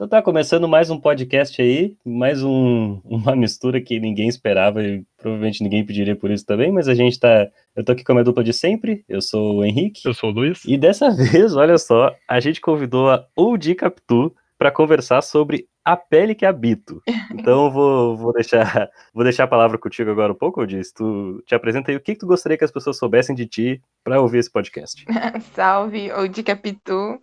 Então tá começando mais um podcast aí, mais um, uma mistura que ninguém esperava e provavelmente ninguém pediria por isso também, mas a gente tá. Eu tô aqui com a minha dupla de sempre, eu sou o Henrique. Eu sou o Luiz. E dessa vez, olha só, a gente convidou a Oudi Capitu para conversar sobre a pele que habito. Então vou, vou, deixar, vou deixar a palavra contigo agora um pouco, Oudi. Tu te apresenta aí o que, que tu gostaria que as pessoas soubessem de ti para ouvir esse podcast. Salve, Oudi Capitu.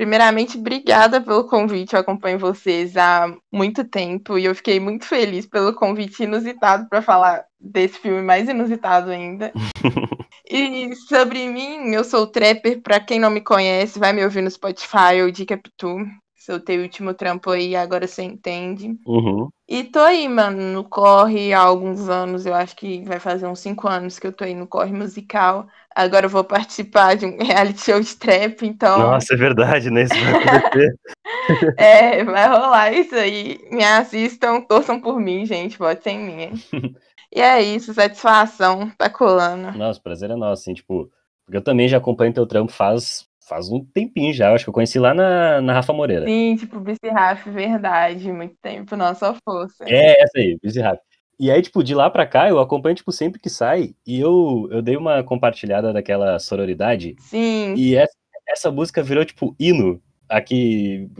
Primeiramente, obrigada pelo convite. Eu acompanho vocês há muito tempo e eu fiquei muito feliz pelo convite inusitado para falar desse filme mais inusitado ainda. e sobre mim, eu sou trapper. Para quem não me conhece, vai me ouvir no Spotify ou de Capitu. Soltei o último trampo aí, agora você entende. Uhum. E tô aí, mano, no corre há alguns anos. Eu acho que vai fazer uns cinco anos que eu tô aí no corre musical. Agora eu vou participar de um reality show de trap, então. Nossa, é verdade, né? Isso vai acontecer. é, vai rolar isso aí. Me assistam, torçam por mim, gente. Votem em mim. e é isso, satisfação, tá colando. Nossa, prazer é nosso, assim, tipo. Porque eu também já acompanho teu trampo faz faz um tempinho já, acho que eu conheci lá na, na Rafa Moreira. Sim, tipo, Bici Raf, verdade, muito tempo, nossa força. É, essa aí, Bici Raf. E aí, tipo, de lá pra cá, eu acompanho, tipo, sempre que sai, e eu, eu dei uma compartilhada daquela sororidade. Sim. E essa, essa música virou, tipo, hino aqui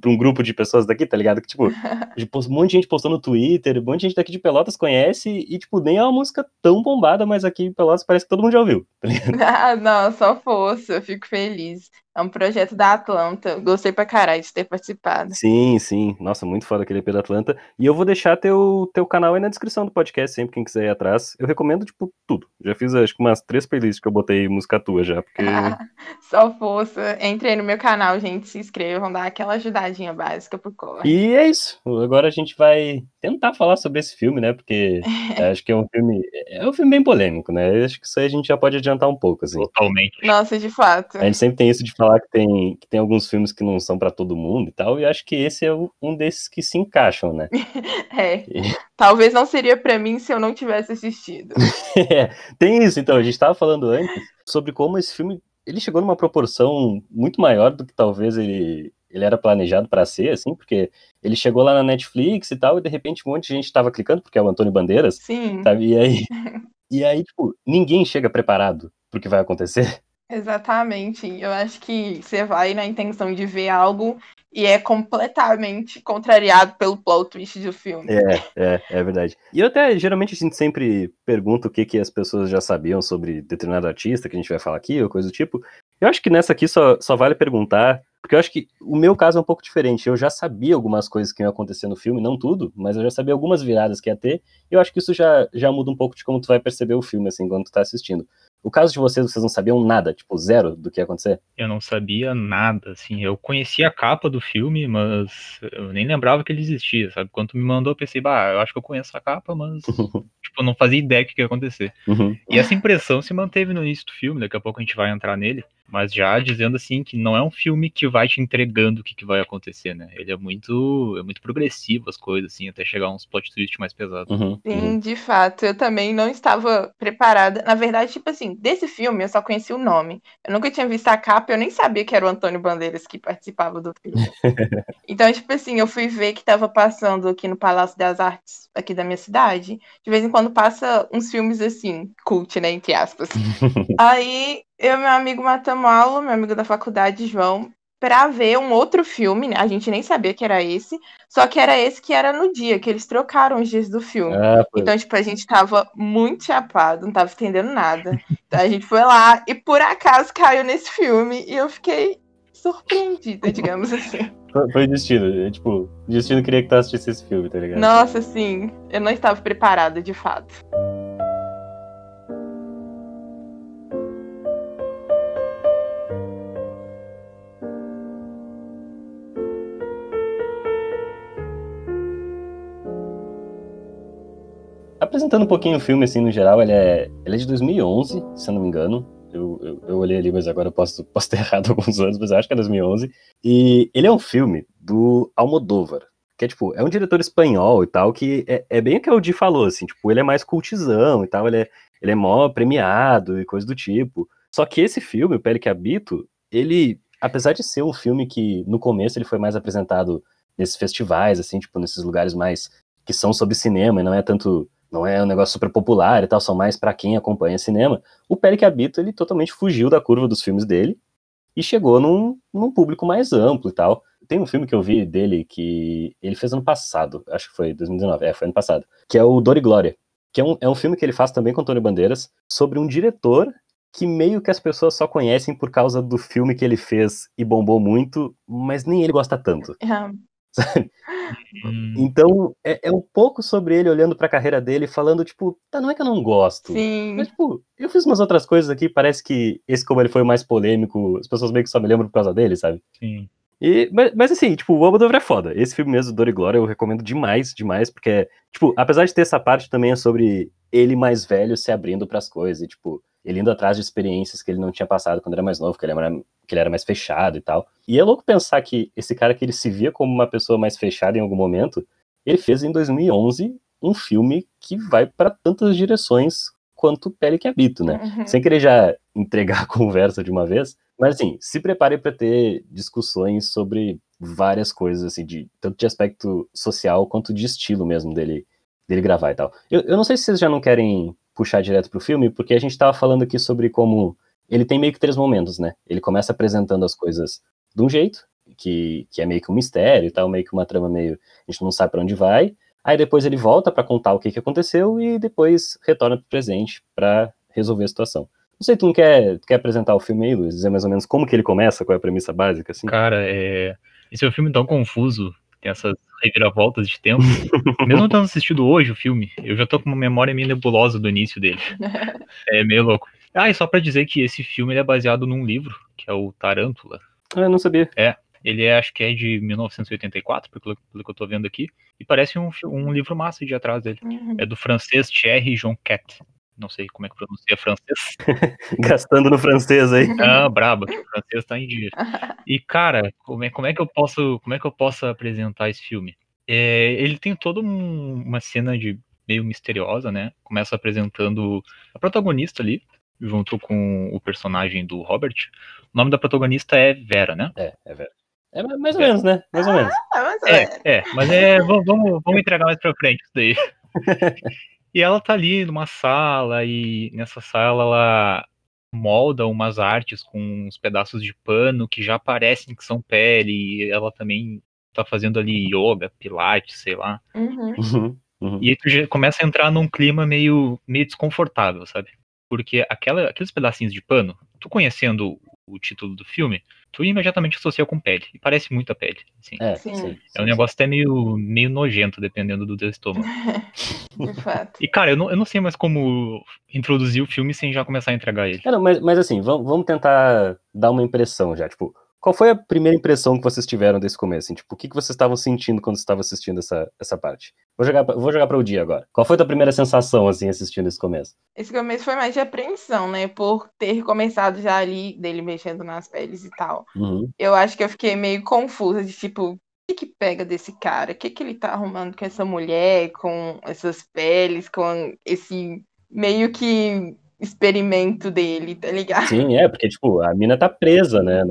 para um grupo de pessoas daqui, tá ligado? Que, tipo, um monte de gente postou no Twitter, um monte de gente daqui de Pelotas conhece, e, tipo, nem é uma música tão bombada, mas aqui em Pelotas parece que todo mundo já ouviu, tá ligado? Ah, não, só força, eu fico feliz. É um projeto da Atlanta. Gostei pra caralho de ter participado. Sim, sim. Nossa, muito foda aquele EP da Atlanta. E eu vou deixar teu, teu canal aí na descrição do podcast, sempre quem quiser ir atrás. Eu recomendo, tipo, tudo. Já fiz, acho que umas três playlists que eu botei música tua já, porque... Só força. Entrei no meu canal, gente. Se inscrevam, dá aquela ajudadinha básica pro corre. E é isso. Agora a gente vai tentar falar sobre esse filme, né? Porque acho que é um filme... É um filme bem polêmico, né? Acho que isso aí a gente já pode adiantar um pouco, assim. Totalmente. Nossa, de fato. A gente sempre tem isso de falar que tem, que tem alguns filmes que não são para todo mundo e tal, e acho que esse é um desses que se encaixam, né? é. E... Talvez não seria para mim se eu não tivesse assistido. é, tem isso, então, a gente estava falando antes sobre como esse filme ele chegou numa proporção muito maior do que talvez ele, ele era planejado para ser, assim, porque ele chegou lá na Netflix e tal, e de repente um monte de gente estava clicando, porque é o Antônio Bandeiras. Sim. Sabe? E aí, e aí, tipo, ninguém chega preparado pro que vai acontecer. Exatamente. Eu acho que você vai na intenção de ver algo e é completamente contrariado pelo plot twist do filme. É, é, é verdade. E eu até, geralmente, a gente sempre pergunta o que, que as pessoas já sabiam sobre determinado artista que a gente vai falar aqui, ou coisa do tipo. Eu acho que nessa aqui só, só vale perguntar, porque eu acho que o meu caso é um pouco diferente. Eu já sabia algumas coisas que iam acontecer no filme, não tudo, mas eu já sabia algumas viradas que ia ter, e eu acho que isso já, já muda um pouco de como tu vai perceber o filme, assim, quando tu tá assistindo. O caso de vocês, vocês não sabiam nada, tipo, zero do que ia acontecer? Eu não sabia nada, assim. Eu conhecia a capa do filme, mas eu nem lembrava que ele existia, sabe? Quando me mandou, eu pensei, bah, eu acho que eu conheço a capa, mas, tipo, eu não fazia ideia do que ia acontecer. Uhum. E essa impressão se manteve no início do filme, daqui a pouco a gente vai entrar nele. Mas já dizendo assim que não é um filme que vai te entregando o que, que vai acontecer, né? Ele é muito é muito progressivo as coisas, assim, até chegar a uns plot twist mais pesados. Uhum, Sim, uhum. de fato. Eu também não estava preparada. Na verdade, tipo assim, desse filme eu só conheci o nome. Eu nunca tinha visto a capa, eu nem sabia que era o Antônio Bandeiras que participava do filme. então, tipo assim, eu fui ver que estava passando aqui no Palácio das Artes, aqui da minha cidade. De vez em quando passa uns filmes assim, cult, né? Entre aspas. Aí eu e meu amigo matamos aula, meu amigo da faculdade, João, pra ver um outro filme, né? A gente nem sabia que era esse, só que era esse que era no dia, que eles trocaram os dias do filme. Ah, foi. Então, tipo, a gente tava muito chapado, não tava entendendo nada. Então a gente foi lá e por acaso caiu nesse filme e eu fiquei surpreendida, digamos assim. Foi, destino, é, tipo, o destino queria que tu assistisse esse filme, tá ligado? Nossa, sim, eu não estava preparada, de fato. Apresentando um pouquinho o filme, assim, no geral, ele é, ele é de 2011, se eu não me engano. Eu, eu, eu olhei ali, mas agora eu posso, posso ter errado alguns anos, mas eu acho que é 2011. E ele é um filme do Almodóvar, que é, tipo, é um diretor espanhol e tal, que é, é bem o que o Di falou, assim, tipo, ele é mais cultizão e tal, ele é, ele é mó premiado e coisa do tipo. Só que esse filme, O Pele que Habito, ele, apesar de ser um filme que, no começo, ele foi mais apresentado nesses festivais, assim, tipo, nesses lugares mais que são sobre cinema e não é tanto não é um negócio super popular e tal, são mais para quem acompanha cinema. O Pele que Habito, ele totalmente fugiu da curva dos filmes dele e chegou num, num público mais amplo e tal. Tem um filme que eu vi dele que ele fez ano passado, acho que foi 2019, é, foi ano passado, que é o Dor e Glória, que é um, é um filme que ele faz também com Antônio Bandeiras, sobre um diretor que meio que as pessoas só conhecem por causa do filme que ele fez e bombou muito, mas nem ele gosta tanto. É. Hum, Então, é, é um pouco sobre ele olhando pra carreira dele, falando, tipo, tá, não é que eu não gosto. Sim. Mas, tipo, eu fiz umas outras coisas aqui, parece que esse, como ele foi o mais polêmico, as pessoas meio que só me lembram por causa dele, sabe? sim. E, mas, mas assim, tipo, o Almodóvar é foda. Esse filme mesmo, Dor e Glória, eu recomendo demais, demais, porque, tipo, apesar de ter essa parte também é sobre ele mais velho se abrindo pras coisas, e, tipo, ele indo atrás de experiências que ele não tinha passado quando era mais novo, que ele era, que ele era mais fechado e tal. E é louco pensar que esse cara que ele se via como uma pessoa mais fechada em algum momento, ele fez em 2011 um filme que vai para tantas direções quanto Pele que Habito, né? Uhum. Sem querer já entregar a conversa de uma vez, mas assim, se prepare para ter discussões sobre várias coisas, assim, de, tanto de aspecto social quanto de estilo mesmo dele, dele gravar e tal. Eu, eu não sei se vocês já não querem puxar direto pro filme, porque a gente tava falando aqui sobre como ele tem meio que três momentos, né? Ele começa apresentando as coisas de um jeito, que, que é meio que um mistério e tal, meio que uma trama meio. A gente não sabe para onde vai. Aí depois ele volta para contar o que, que aconteceu e depois retorna pro presente para resolver a situação. Não sei, tu não quer, quer apresentar o filme aí, Luiz? Dizer mais ou menos como que ele começa, qual é a premissa básica, assim? Cara, é... esse é um filme tão confuso, tem essas reviravoltas de tempo. Mesmo tendo assistido hoje o filme, eu já tô com uma memória meio nebulosa do início dele. É meio louco. Ah, e só pra dizer que esse filme ele é baseado num livro, que é o Tarântula. Ah, eu não sabia. Ele é, acho que é de 1984, pelo, pelo que eu tô vendo aqui. E parece um, um livro massa de atrás dele. Uhum. É do francês Thierry Jonquet. Não sei como é que pronuncia francês. Gastando no francês aí. Ah, braba, que o francês tá em dia. E, cara, como é, como é que eu posso. Como é que eu posso apresentar esse filme? É, ele tem toda um- uma cena de meio misteriosa, né? Começa apresentando a protagonista ali, junto com o personagem do Robert. O nome da protagonista é Vera, né? É, é verdade. É ma- mais ou menos, né? Mais ou menos. Ah, mas é. É, é, mas é. Vamos, vamos, vamos entregar mais pra frente isso daí. E ela tá ali numa sala, e nessa sala ela molda umas artes com uns pedaços de pano que já parecem que são pele, e ela também tá fazendo ali yoga, pilates, sei lá. Uhum. Uhum, uhum. E aí tu já começa a entrar num clima meio, meio desconfortável, sabe? Porque aquela, aqueles pedacinhos de pano, tu conhecendo o título do filme, tu imediatamente associa com pele. E parece muito a pele. Assim. É, Sim. sim. É um negócio até meio, meio nojento, dependendo do teu estômago. De fato. E, cara, eu não, eu não sei mais como introduzir o filme sem já começar a entregar ele. Não, mas, mas assim, vamos, vamos tentar dar uma impressão já. Tipo, qual foi a primeira impressão que vocês tiveram desse começo? Assim, tipo, o que, que vocês estavam sentindo quando estavam assistindo essa, essa parte? Vou jogar, vou jogar para o dia agora. Qual foi a tua primeira sensação, assim, assistindo esse começo? Esse começo foi mais de apreensão, né? Por ter começado já ali dele mexendo nas peles e tal. Uhum. Eu acho que eu fiquei meio confusa de tipo, o que que pega desse cara? O que que ele tá arrumando com essa mulher, com essas peles, com esse meio que experimento dele, tá ligado? Sim, é, porque, tipo, a mina tá presa, né,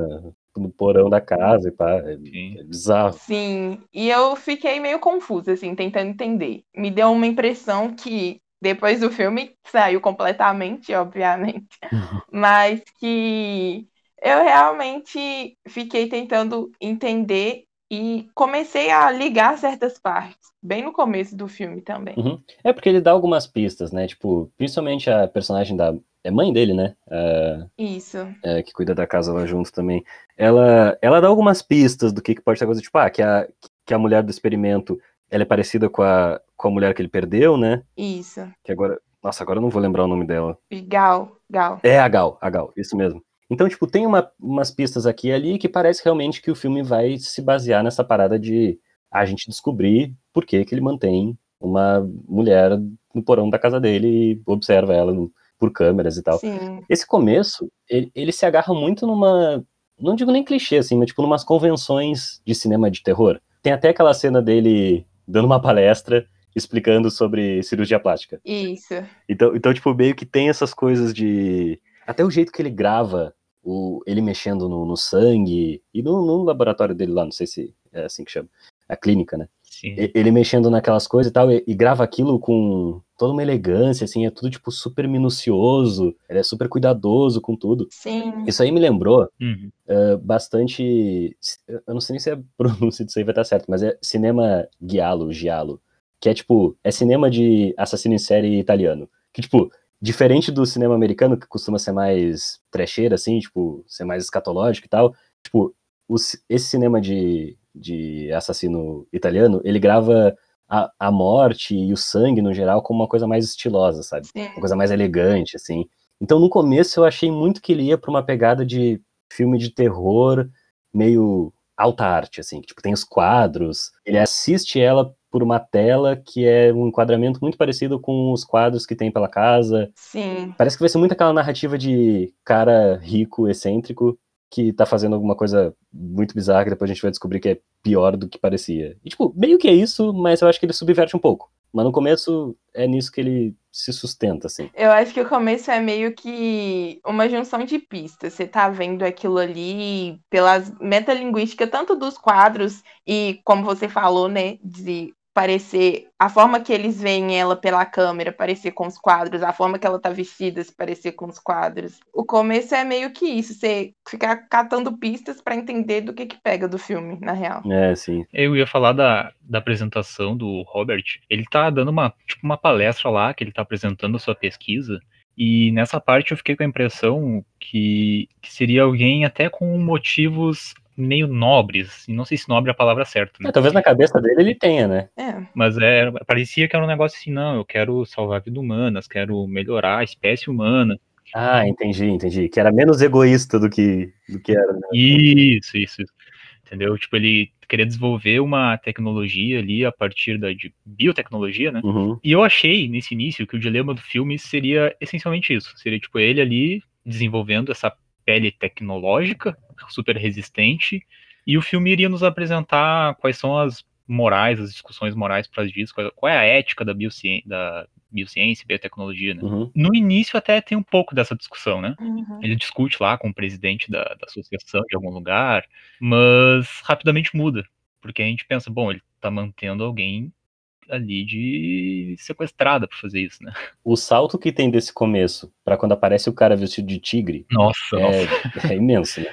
no, no porão da casa e pá. É, Sim. é bizarro. Sim, e eu fiquei meio confusa, assim, tentando entender. Me deu uma impressão que depois do filme saiu completamente, obviamente, mas que eu realmente fiquei tentando entender e comecei a ligar certas partes, bem no começo do filme também. Uhum. É porque ele dá algumas pistas, né? Tipo, principalmente a personagem da. É mãe dele, né? A- Isso. é, que cuida da casa lá junto também. Ela, ela dá algumas pistas do que, que pode ser coisa, tipo, ah, que a, que a mulher do experimento ela é parecida com a, com a mulher que ele perdeu, né? Isso. Que agora. Nossa, agora eu não vou lembrar o nome dela. Gal, Gal. É a Gal, a Gal, isso mesmo. Então, tipo, tem uma- umas pistas aqui e ali que parece realmente que o filme vai se basear nessa parada de a gente descobrir por que, que ele mantém uma mulher no porão da casa dele e observa ela no- por câmeras e tal. Sim. Esse começo, ele, ele se agarra muito numa. Não digo nem clichê, assim, mas tipo, numas convenções de cinema de terror. Tem até aquela cena dele dando uma palestra explicando sobre cirurgia plástica. Isso. Então, então, tipo, meio que tem essas coisas de. Até o jeito que ele grava, o, ele mexendo no, no sangue, e no, no laboratório dele lá, não sei se é assim que chama. a clínica, né? Sim. Ele mexendo naquelas coisas e tal, e, e, grava aquilo com toda uma elegância, assim, é tudo, tipo, super minucioso, ele é super cuidadoso com tudo. Sim. Isso aí me lembrou uhum. uh, bastante, eu não sei nem se a pronúncia disso aí vai estar certo, mas é cinema giallo, giallo, que é, tipo, é cinema de assassino em série italiano, que, tipo, diferente do cinema americano, que costuma ser mais trecheira, assim, tipo, ser mais escatológico e tal, tipo, os, esse cinema de, de assassino italiano, ele grava a, a morte e o sangue, no geral, como uma coisa mais estilosa, sabe? Sim. Uma coisa mais elegante, assim. Então, no começo, eu achei muito que ele ia pra uma pegada de filme de terror meio alta arte, assim, que, tipo, tem os quadros, ele assiste ela por uma tela que é um enquadramento muito parecido com os quadros que tem pela casa. Sim. Parece que vai ser muito aquela narrativa de cara rico, excêntrico, que tá fazendo alguma coisa muito bizarra que depois a gente vai descobrir que é pior do que parecia. E, tipo, meio que é isso, mas eu acho que ele subverte um pouco. Mas no começo é nisso que ele se sustenta, assim. Eu acho que o começo é meio que uma junção de pistas. Você tá vendo aquilo ali pelas metalinguísticas, tanto dos quadros e, como você falou, né, de parecer a forma que eles veem ela pela câmera parecer com os quadros, a forma que ela tá vestida se parecer com os quadros. O começo é meio que isso, você ficar catando pistas para entender do que que pega do filme, na real. É, sim. Eu ia falar da, da apresentação do Robert. Ele tá dando uma, tipo, uma palestra lá, que ele tá apresentando a sua pesquisa, e nessa parte eu fiquei com a impressão que, que seria alguém até com motivos meio nobres. Não sei se nobre é a palavra certa, né? É, talvez na cabeça dele ele tenha, né? É. Mas é, parecia que era um negócio assim, não, eu quero salvar a vida humana, quero melhorar a espécie humana. Ah, entendi, entendi. Que era menos egoísta do que, do que era. Né? Isso, isso, isso. Entendeu? Tipo, ele queria desenvolver uma tecnologia ali a partir da de biotecnologia, né? Uhum. E eu achei nesse início que o dilema do filme seria essencialmente isso. Seria, tipo, ele ali desenvolvendo essa pele tecnológica, super resistente, e o filme iria nos apresentar quais são as morais, as discussões morais para disso, qual é a ética da biociência, da biociência e biotecnologia, né? Uhum. No início até tem um pouco dessa discussão, né? Uhum. Ele discute lá com o presidente da, da associação de algum lugar, mas rapidamente muda, porque a gente pensa, bom, ele tá mantendo alguém ali de sequestrada para fazer isso, né? O salto que tem desse começo para quando aparece o cara vestido de tigre Nossa, é, nossa. é imenso, né?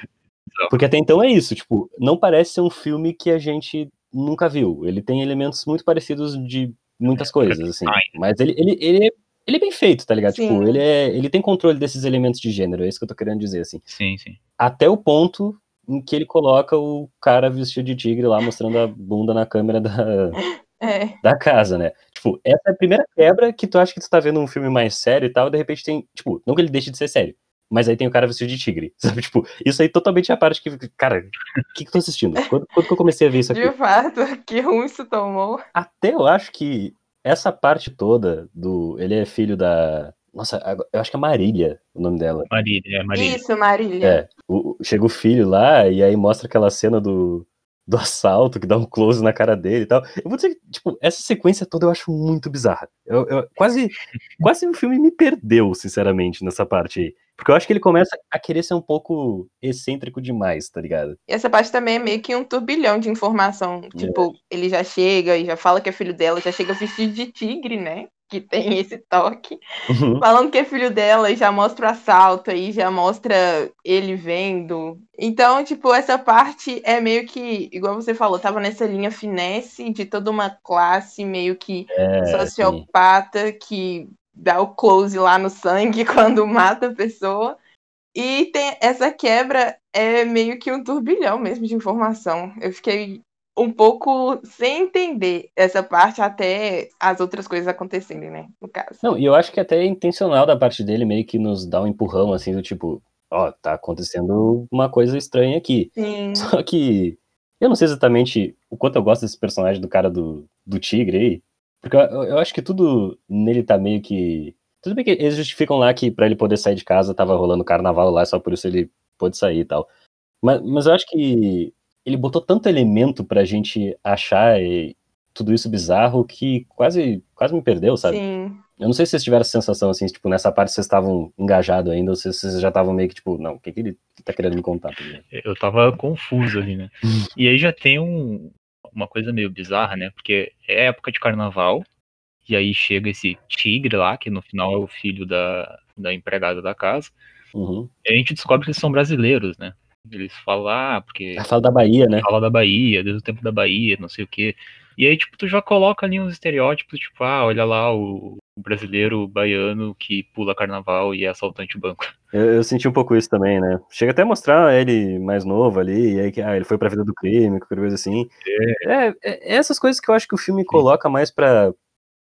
Porque até então é isso, tipo, não parece ser um filme que a gente nunca viu. Ele tem elementos muito parecidos de muitas coisas, assim. Mas ele, ele, ele, é, ele é bem feito, tá ligado? Sim. Tipo, ele, é, ele tem controle desses elementos de gênero, é isso que eu tô querendo dizer, assim. Sim, sim. Até o ponto em que ele coloca o cara vestido de tigre lá, mostrando a bunda na câmera da, É. da casa, né? Tipo, essa é a primeira quebra que tu acha que tu tá vendo um filme mais sério e tal, e de repente tem, tipo, não que ele deixe de ser sério, mas aí tem o cara vestido de tigre, sabe? Tipo, isso aí totalmente é a parte que, cara, o que que eu tô assistindo? Quando, quando que eu comecei a ver isso aqui? De fato, que ruim isso tomou. Até eu acho que essa parte toda do. Ele é filho da. Nossa, eu acho que é Marília o nome dela. Marília, é Marília. Isso, Marília. É. O, chega o filho lá e aí mostra aquela cena do, do assalto, que dá um close na cara dele e tal. Eu vou dizer que, tipo, essa sequência toda eu acho muito bizarra. Eu, eu, quase, quase o filme me perdeu, sinceramente, nessa parte aí. Porque eu acho que ele começa a querer ser um pouco excêntrico demais, tá ligado? E essa parte também é meio que um turbilhão de informação. Tipo, ele já chega e já fala que é filho dela, já chega vestido de tigre, né? Que tem esse toque. Uhum. Falando que é filho dela e já mostra o assalto aí, já mostra ele vendo. Então, tipo, essa parte é meio que, igual você falou, tava nessa linha finesse de toda uma classe meio que É, sim. sociopata que dá o close lá no sangue quando mata a pessoa. E tem essa quebra é meio que um turbilhão mesmo de informação. Eu fiquei um pouco sem entender essa parte até as outras coisas acontecerem, né? No caso. Não, e eu acho que até é intencional da parte dele meio que nos dar um empurrão, assim, do tipo, ó, tá acontecendo uma coisa estranha aqui. Sim. Só que eu não sei exatamente o quanto eu gosto desse personagem do cara do, do tigre aí. Porque eu, eu- acho que tudo nele tá meio que. Tudo bem que eles justificam lá que pra ele poder sair de casa tava rolando carnaval lá, só por isso ele pôde sair e tal. Mas, mas eu acho que ele botou tanto elemento pra gente achar eh, tudo isso bizarro que quase, quase me perdeu, sabe? Sim. Eu não sei se vocês tiveram essa sensação, assim, tipo, nessa parte vocês estavam engajados ainda, ou se vocês já estavam meio que, tipo, não, o que, que ele tá querendo me contar? Eu tava confuso ali, né? E aí já tem um, uma coisa meio bizarra, né? Porque é época de carnaval, e aí chega esse tigre lá, que no final é o filho da, da empregada da casa. Uhum. E a gente descobre que eles são brasileiros, né? Eles falam, ah, porque. Ah, Fala da Bahia, né? Fala da Bahia, desde o tempo da Bahia, não sei o quê. E aí, tipo, tu já coloca ali uns estereótipos, tipo, ah, olha lá o, brasileiro baiano que pula carnaval e é assaltante banco. Eu, eu senti um pouco isso também, né? Chega até a mostrar ele mais novo ali, e aí que ah, ele foi pra vida do crime, qualquer coisa assim. É, é, essas coisas que eu acho que o filme coloca mais pra,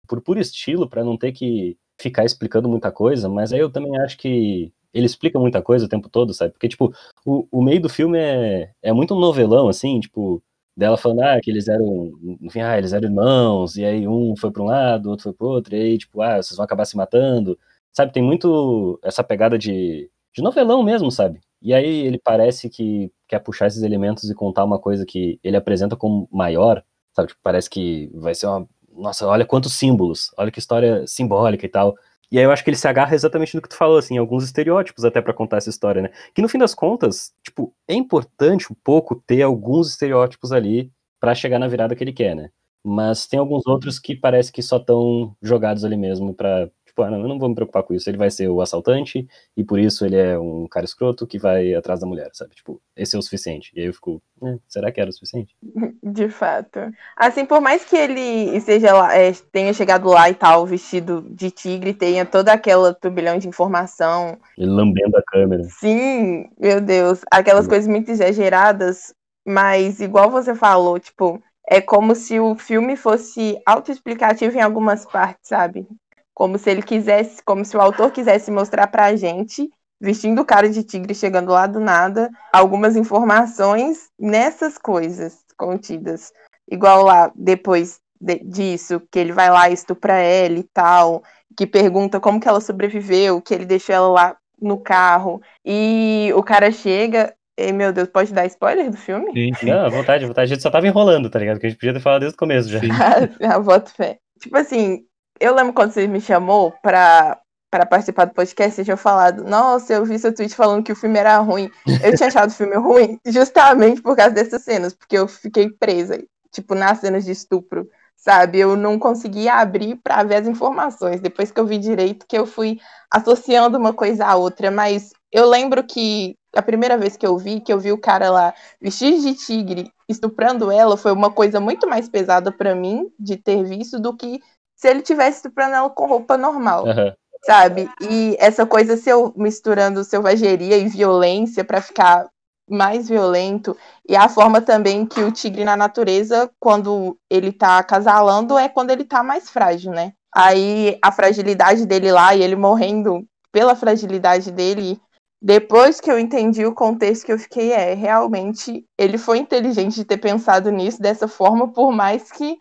por puro estilo, pra não ter que ficar explicando muita coisa, mas aí eu também acho que ele explica muita coisa o tempo todo, sabe? Porque, tipo, o, o meio do filme é, é muito um novelão, assim, tipo, dela falando, ah, que eles eram, enfim, ah, eles eram irmãos, e aí um foi para um lado, o outro foi pro outro, e aí, tipo, ah, vocês vão acabar se matando, sabe? Tem muito essa pegada de, de novelão mesmo, sabe? E aí ele parece que quer puxar esses elementos e contar uma coisa que ele apresenta como maior, sabe? Tipo, parece que vai ser uma. Nossa, olha quantos símbolos, olha que história simbólica e tal. E aí eu acho que ele se agarra exatamente no que tu falou, assim, alguns estereótipos até para contar essa história, né? Que no fim das contas, tipo, é importante um pouco ter alguns estereótipos ali para chegar na virada que ele quer, né? Mas tem alguns outros que parece que só estão jogados ali mesmo para Tipo, ah, não, eu não vou me preocupar com isso. Ele vai ser o assaltante e por isso ele é um cara escroto que vai atrás da mulher, sabe? Tipo, esse é o suficiente. E aí eu fico, eh, será que era o suficiente? De fato. Assim, por mais que ele seja lá, é, tenha chegado lá e tal, vestido de tigre, tenha toda aquela turbilhão de informação. Ele lambendo a câmera. Sim, meu Deus. Aquelas coisas muito exageradas, mas igual você falou, tipo, é como se o filme fosse autoexplicativo em algumas partes, sabe? Como se ele quisesse, como se o autor quisesse mostrar para a gente, vestindo cara de tigre, chegando lá do nada, algumas informações nessas coisas contidas. Igual lá, depois de, disso, que ele vai lá e estupra ela e tal, que pergunta como que ela sobreviveu, que ele deixou ela lá no carro, e o cara chega, e, meu Deus, pode dar spoiler do filme? Sim, sim. Não, à vontade, à vontade. A gente só tava enrolando, tá ligado? Que a gente podia ter falado desde o começo já. ah, voto fé. Tipo assim, eu lembro quando você me chamou pra, pra participar do podcast, você tinha falado, nossa, eu vi seu tweet falando que o filme era ruim. Eu tinha achado o filme ruim justamente por causa dessas cenas, porque eu fiquei presa, tipo, nas cenas de estupro, sabe? Eu não conseguia abrir para ver as informações. Depois que eu vi direito, que eu fui associando uma coisa à outra, mas eu lembro que a primeira vez que eu vi, que eu vi o cara lá vestido de tigre estuprando ela, foi uma coisa muito mais pesada para mim de ter visto do que se ele tivesse estuprando com roupa normal. Uhum. Sabe? E essa coisa seu, misturando selvageria e violência para ficar mais violento. E a forma também que o tigre na natureza, quando ele tá acasalando, é quando ele tá mais frágil, né? Aí a fragilidade dele lá e ele morrendo pela fragilidade dele. Depois que eu entendi o contexto que eu fiquei, é, realmente ele foi inteligente de ter pensado nisso dessa forma, por mais que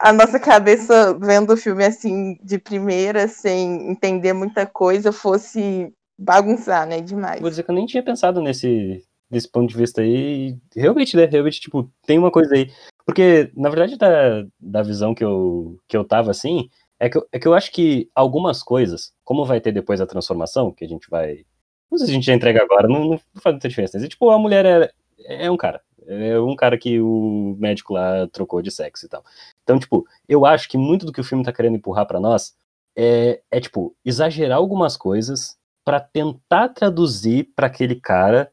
a nossa cabeça vendo o filme assim de primeira, sem entender muita coisa, fosse bagunçar, né? Demais. Vou dizer que eu nem tinha pensado nesse, desse ponto de vista aí. Realmente, né? Realmente, tipo, tem uma coisa aí. Porque, na verdade, da, da visão que eu, que eu tava assim, é que, eu, é que eu acho que algumas coisas, como vai ter depois a transformação, que a gente vai. Não sei se a gente já entrega agora, não, não faz muita diferença. Mas, tipo, a mulher é, é um cara. É um cara que o médico lá trocou de sexo e tal. Então, tipo, eu acho que muito do que o filme tá querendo empurrar para nós é, é, tipo, exagerar algumas coisas para tentar traduzir para aquele cara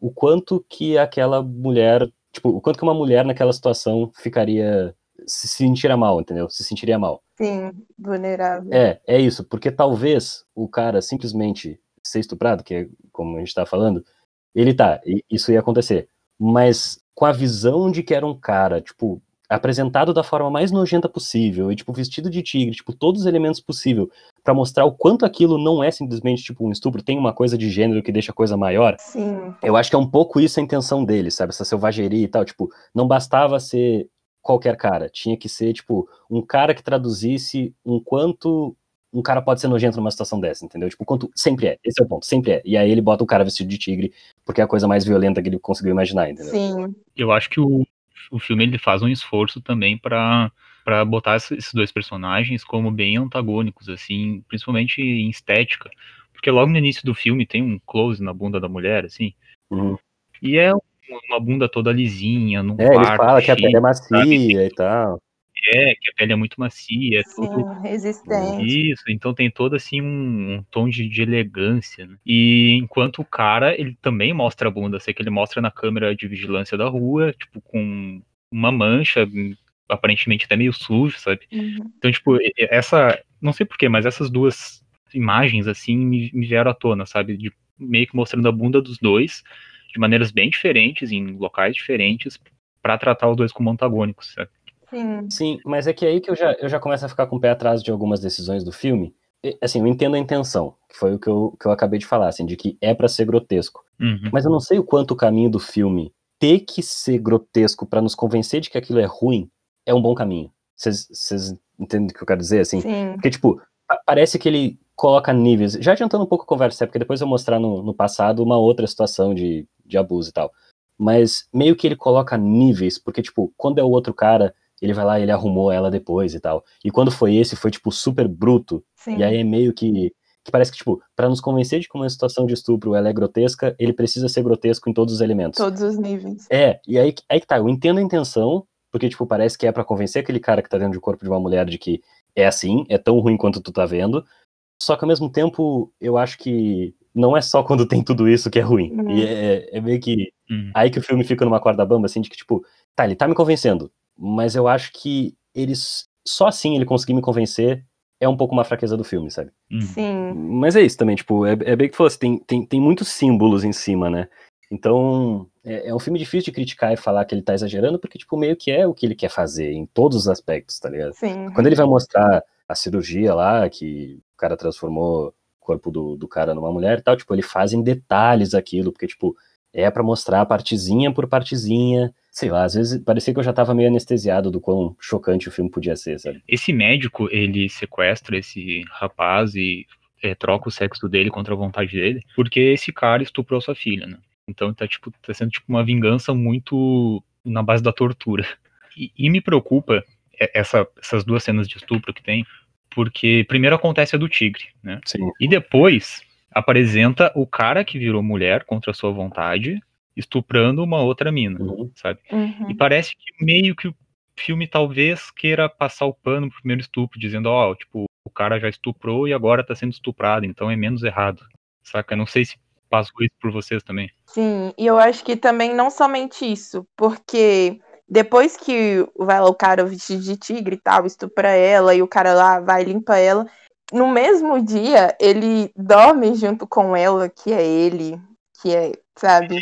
o quanto que aquela mulher, tipo, o quanto que uma mulher naquela situação ficaria se sentiria mal, entendeu? Se sentiria mal. Sim, vulnerável. É, é isso, porque talvez o cara simplesmente ser estuprado, que é como a gente tá falando, ele tá, isso ia acontecer mas com a visão de que era um cara, tipo, apresentado da forma mais nojenta possível e tipo vestido de tigre, tipo todos os elementos possível para mostrar o quanto aquilo não é simplesmente tipo um estupro, tem uma coisa de gênero que deixa a coisa maior. Sim. Eu acho que é um pouco isso a intenção dele, sabe, essa selvageria e tal, tipo, não bastava ser qualquer cara, tinha que ser tipo um cara que traduzisse um quanto um cara pode ser nojento numa situação dessa, entendeu? Tipo, quanto sempre é, esse é o ponto, sempre é. E aí ele bota o cara vestido de tigre, porque é a coisa mais violenta que ele conseguiu imaginar, entendeu? Sim. Eu acho que o, o filme ele faz um esforço também para para botar esses dois personagens como bem antagônicos, assim, principalmente em estética. Porque logo no início do filme tem um close na bunda da mulher, assim. Uhum. E é uma bunda toda lisinha, num É, quarto ele fala que a pele é macia sabe? e tal. É, que a pele é muito macia, é Sim, tudo resistente. Isso, então tem todo assim um, um tom de, de elegância. né? E enquanto o cara, ele também mostra a bunda, sei que ele mostra na câmera de vigilância da rua, tipo, com uma mancha, aparentemente até meio sujo, sabe? Uhum. Então, tipo, essa. Não sei porquê, mas essas duas imagens, assim, me, me vieram à tona, sabe? De meio que mostrando a bunda dos dois, de maneiras bem diferentes, em locais diferentes, pra tratar os dois como antagônicos, sabe? Sim. Sim, mas é que aí que eu já, eu já começo a ficar com o pé atrás de algumas decisões do filme. E, assim, eu entendo a intenção, que foi o que eu, que eu acabei de falar, assim, de que é pra ser grotesco. Uhum. Mas eu não sei o quanto o caminho do filme ter que ser grotesco pra nos convencer de que aquilo é ruim é um bom caminho. Vocês entendem o que eu quero dizer, assim? Sim. Porque, tipo, pa- parece que ele coloca níveis. Já adiantando um pouco a conversa, é porque depois eu vou mostrar no, no passado uma outra situação de, de abuso e tal. Mas meio que ele coloca níveis, porque, tipo, quando é o outro cara, ele vai lá e ele arrumou ela depois e tal. E quando foi esse, foi, tipo, super bruto. Sim. E aí é meio que. Que parece que, tipo, pra nos convencer de que uma situação de estupro ela é grotesca, ele precisa ser grotesco em todos os elementos. Todos os níveis. É, e aí, aí que tá, eu entendo a intenção, porque, tipo, parece que é pra convencer aquele cara que tá dentro do corpo de uma mulher de que é assim, é tão ruim quanto tu tá vendo. Só que ao mesmo tempo, eu acho que não é só quando tem tudo isso que é ruim. Uhum. E é, é meio que. Uhum. Aí que o filme fica numa corda bamba, assim, de que, tipo, tá, ele tá me convencendo, mas eu acho que eles. Só assim ele conseguir me convencer é um pouco uma fraqueza do filme, sabe? Uhum. Sim. Mas é isso também, tipo, é, é bem que fosse, tem, tem, tem muitos símbolos em cima, né? Então, é, é um filme difícil de criticar e falar que ele tá exagerando, porque, tipo, meio que é o que ele quer fazer em todos os aspectos, tá ligado? Sim. Quando ele vai mostrar a cirurgia lá, que o cara transformou o corpo do, do cara numa mulher e tal, tipo, ele faz em detalhes aquilo, porque, tipo, é pra mostrar partezinha por partezinha. Sei lá, às vezes parecia que eu já tava meio anestesiado do quão chocante o filme podia ser, sabe? Esse médico, ele sequestra esse rapaz e é, troca o sexo dele contra a vontade dele, porque esse cara estuprou sua filha, né? Então tá, tipo, tá sendo tipo uma vingança muito na base da tortura. E, e me preocupa essa- essas duas cenas de estupro que tem, porque primeiro acontece a do tigre, né? Sim. E depois apresenta o cara que virou mulher contra a sua vontade, estuprando uma outra mina, Uhum. sabe? Uhum. E parece que meio que o filme talvez queira passar o pano pro primeiro estupro, dizendo, ó, tipo, o cara já estuprou e agora tá sendo estuprado, então é menos errado. Saca? Não sei se passou isso por vocês também. Sim, e eu acho que também não somente isso, porque depois que vai lá o cara vestido de tigre e tal, estupra ela, e o cara lá vai e limpa ela, no mesmo dia ele dorme junto com ela, que é ele, que é, sabe?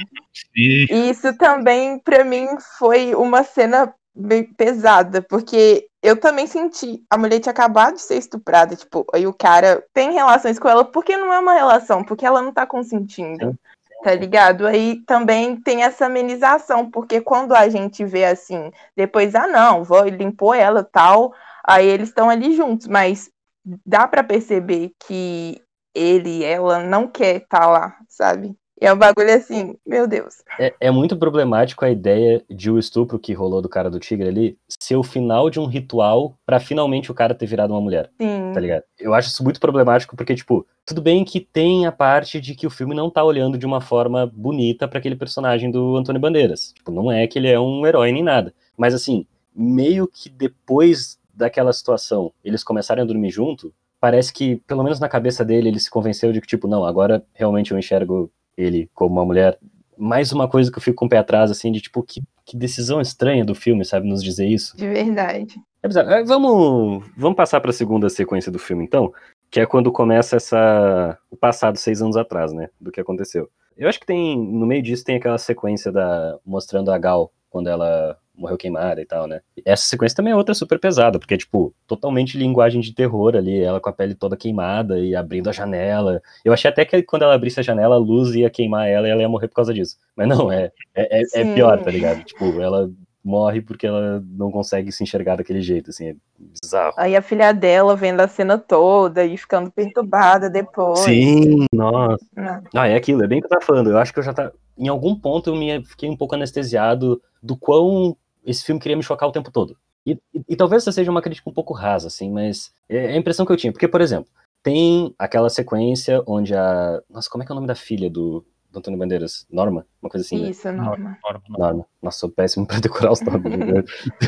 E E isso também, pra mim, foi uma cena bem pesada, porque eu também senti. A mulher tinha acabado de ser estuprada, tipo, aí o cara tem relações com ela, porque não é uma relação, porque ela não tá consentindo. Tá ligado? Aí também tem essa amenização, porque quando a gente vê assim, depois, ah, não, vou, limpou ela tal, aí eles estão ali juntos, mas dá pra perceber que ele e ela não quer estar lá, sabe? É um bagulho assim, meu Deus. É, é muito problemático a ideia de o estupro que rolou do cara do tigre ali ser o final de um ritual pra finalmente o cara ter virado uma mulher, Sim. tá ligado? Eu acho isso muito problemático porque, tipo, tudo bem que tem a parte de que o filme não tá olhando de uma forma bonita pra aquele personagem do Antônio Bandeiras. Tipo, não é que ele é um herói nem nada. Mas, assim, meio que depois daquela situação eles começarem a dormir junto, parece que, pelo menos na cabeça dele, ele se convenceu de que, tipo, não, agora realmente eu enxergo ele como uma mulher. Mais uma coisa que eu fico com o pé atrás, assim, de tipo, que, que decisão estranha do filme, sabe, nos dizer isso. De verdade. É bizarro. É, Vamos, vamos passar para a segunda sequência do filme, então, que é quando começa essa o passado seis anos atrás, né, do que aconteceu. Eu acho que tem no meio disso tem aquela sequência da mostrando a Gal quando ela morreu queimada e tal, né? Essa sequência também é outra super pesada, porque é tipo totalmente linguagem de terror ali, ela com a pele toda queimada e abrindo a janela. Eu achei até que quando ela abrisse a janela, a luz ia queimar ela e ela ia morrer por causa disso. Mas não, é é, é, é pior, tá ligado? Tipo, ela morre porque ela não consegue se enxergar daquele jeito, assim, é bizarro. Aí a filha dela vendo a cena toda e ficando perturbada depois. Sim, nossa. Não. Ah, é aquilo, é bem o que eu tava falando. Eu acho que eu já tá. Em algum ponto eu me fiquei um pouco anestesiado do quão esse filme queria me chocar o tempo todo. E, e- e talvez essa seja uma crítica um pouco rasa, assim, mas é é a impressão que eu tinha. Porque, por exemplo, tem aquela sequência onde a. Nossa, como é que é o nome da filha do, do Antônio Bandeiras? Norma? Uma coisa assim, né? Isso, Norma. Norma, Norma. Norma. Nossa, sou péssimo pra decorar os nomes. né?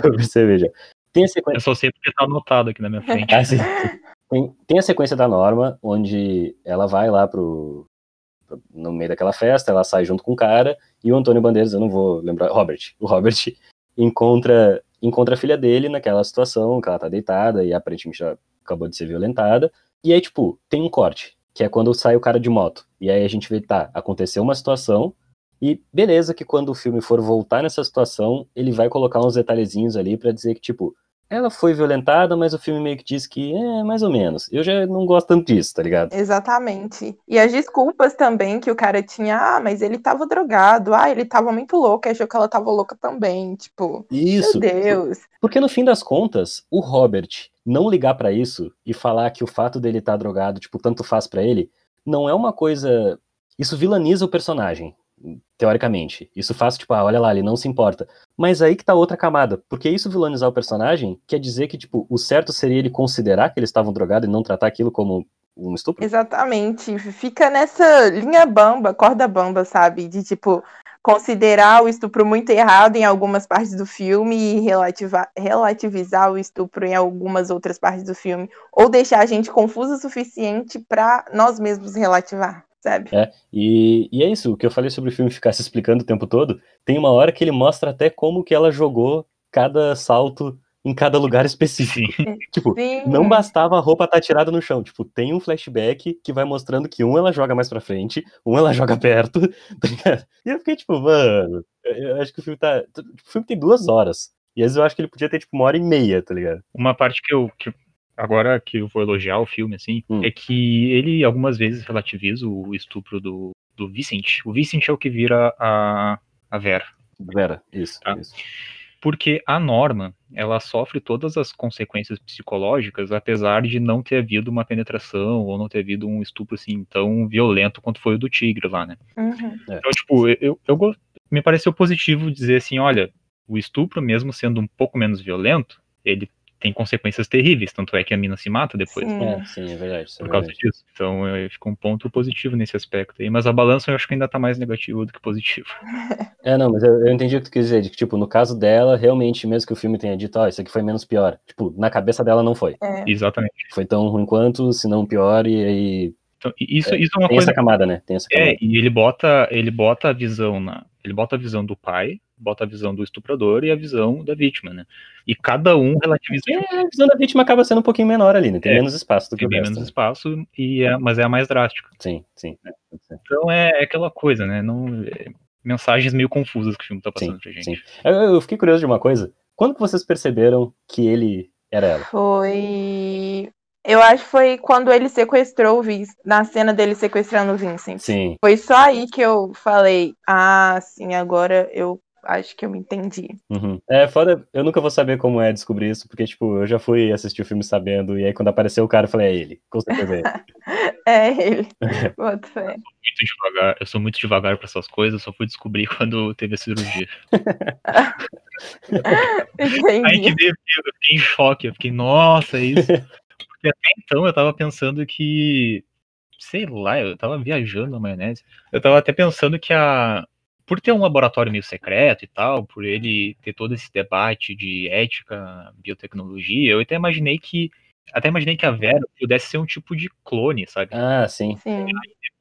Eu percebi já. Tem a sequência. Eu só sei porque tá anotado aqui na minha frente. Ah, sim. Tem, tem a sequência da Norma, onde ela vai lá pro. pro- No meio daquela festa, ela sai junto com o cara, e o Antônio Bandeiras, eu não vou lembrar, Robert, o Robert encontra, encontra a filha dele naquela situação, que ela tá deitada e aparentemente já acabou de ser violentada. E aí, tipo, tem um corte, que é quando sai o cara de moto. E aí a gente vê, tá, aconteceu uma situação, e beleza que quando o filme for voltar nessa situação, ele vai colocar uns detalhezinhos ali pra dizer que, tipo, ela foi violentada, mas o filme meio que diz que é mais ou menos. Eu já não gosto tanto disso, tá ligado? Exatamente. E as desculpas também que o cara tinha, ah, mas ele tava drogado, ah, ele tava muito louco, achou que ela tava louca também, tipo, Isso. meu Deus. Porque no fim das contas, o Robert não ligar pra isso e falar que o fato dele estar drogado, tipo, tanto faz pra ele, não é uma coisa. Isso vilaniza o personagem, teoricamente. Isso faz, tipo, ah, olha lá, ele não se importa. Mas aí que tá outra camada. Porque isso vilanizar o personagem quer dizer que, tipo, o certo seria ele considerar que eles estavam drogados e não tratar aquilo como um estupro? Exatamente. Fica nessa linha bamba, corda bamba, sabe? De tipo considerar o estupro muito errado em algumas partes do filme e relativizar o estupro em algumas outras partes do filme, ou deixar a gente confuso o suficiente para nós mesmos relativar, sabe? É, e, e é isso, o que eu falei sobre o filme ficar se explicando o tempo todo, tem uma hora que ele mostra até como que ela jogou cada salto em cada lugar específico. Sim. Tipo, Sim. não bastava a roupa estar tirada no chão. Tipo, tem um flashback que vai mostrando que um ela joga mais pra frente, um ela joga perto, tá ligado? E eu fiquei tipo, mano, eu acho que o filme tá. O filme tem duas horas. E às vezes eu acho que ele podia ter, tipo, uma hora e meia, tá ligado? Uma parte que eu. que- agora que eu vou elogiar o filme, assim, Hum. é que ele algumas vezes relativiza o estupro do, do Vicent. O Vicent é o que vira a, a Vera. Vera, isso, Tá. isso. Porque a Norma, ela sofre todas as consequências psicológicas, apesar de não ter havido uma penetração ou não ter havido um estupro assim tão violento quanto foi o do Tigre lá, né? Uhum. Então, tipo, eu, eu me pareceu positivo dizer assim, olha, o estupro, mesmo sendo um pouco menos violento, ele tem consequências terríveis, tanto é que a mina se mata depois Sim. É, sim, é verdade. É por causa verdade. disso. Então, é, fica um ponto positivo nesse aspecto aí, mas a balança eu acho que ainda tá mais negativo do que positivo. É, não, mas eu, eu entendi o que tu quis dizer, de que, tipo, no caso dela, realmente, mesmo que o filme tenha dito, ó, isso aqui foi menos pior. Tipo, na cabeça dela não foi. É. Exatamente. Foi tão ruim quanto, se não pior, e aí. Então, isso, isso é uma Tem coisa essa camada, né? Tem essa camada. É, e ele bota, ele bota a visão na, ele bota a visão do pai, bota a visão do estuprador e a visão da vítima, né? E cada um relativiza É, a visão da vítima acaba sendo um pouquinho menor ali, né? Tem É, menos espaço do que tem o resto. menos né? espaço e é, mas é a mais drástica. Sim, sim. é. Então é, é aquela coisa, né? Não é, mensagens meio confusas que o filme tá passando pra gente. sim. Eu, eu fiquei curioso de uma coisa. Quando que vocês perceberam que ele era ela? Foi. Eu acho que foi quando ele sequestrou o Vince, na cena dele sequestrando o Vincent. Sim. Foi só aí que eu falei, ah, sim, agora eu acho que eu me entendi. Uhum. É foda, eu nunca vou saber como é descobrir isso, porque, tipo, eu já fui assistir o filme sabendo, e aí quando apareceu o cara, eu falei, é ele. Com certeza é ele. É ele. Boto fé. Muito devagar, eu sou muito devagar pra essas coisas, só fui descobrir quando teve a cirurgia. Aí que Entendi. veio, eu fiquei em choque, eu fiquei, nossa, é isso. Porque até então eu tava pensando que, sei lá, eu tava viajando na maionese. Eu tava até pensando que a. Por ter um laboratório meio secreto e tal, por ele ter todo esse debate de ética, biotecnologia, eu até imaginei que. Até imaginei que a Vera pudesse ser um tipo de clone, sabe? Ah, sim. Sim.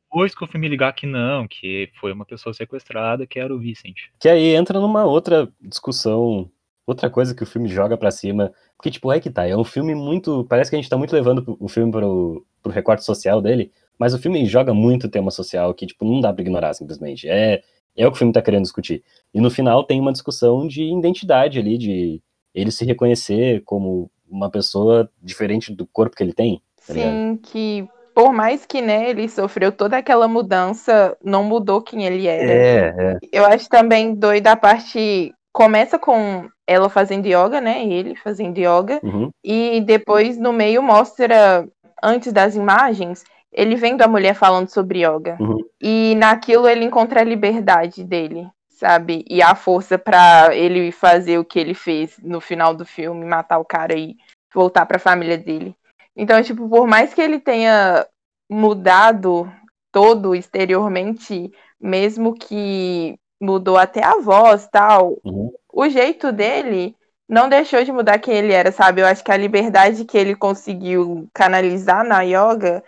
Depois que eu fui me ligar que não, que foi uma pessoa sequestrada, que era o Vicent. Que aí entra numa outra discussão, outra coisa que o filme joga pra cima. Porque, tipo, é que tá, é um filme muito. Parece que a gente tá muito levando o filme pro, pro recorte social dele, mas o filme joga muito tema social que, tipo, não dá pra ignorar simplesmente. É, é o que o filme tá querendo discutir. E no final tem uma discussão de identidade ali, de ele se reconhecer como uma pessoa diferente do corpo que ele tem. Tá? Sim, que por mais que né, ele sofreu toda aquela mudança, não mudou quem ele era. É, é. Eu acho também doida a parte. Começa com ela fazendo yoga, né? Ele fazendo yoga. Uhum. E depois no meio mostra, antes das imagens, ele vendo a mulher falando sobre yoga. Uhum. E naquilo ele encontra a liberdade dele, sabe? E a força pra ele fazer o que ele fez no final do filme, matar o cara e voltar pra família dele. Então, tipo, por mais que ele tenha mudado todo exteriormente, mesmo que mudou até a voz tal, Uhum. O jeito dele não deixou de mudar quem ele era, sabe? Eu acho que a liberdade que ele conseguiu canalizar na yoga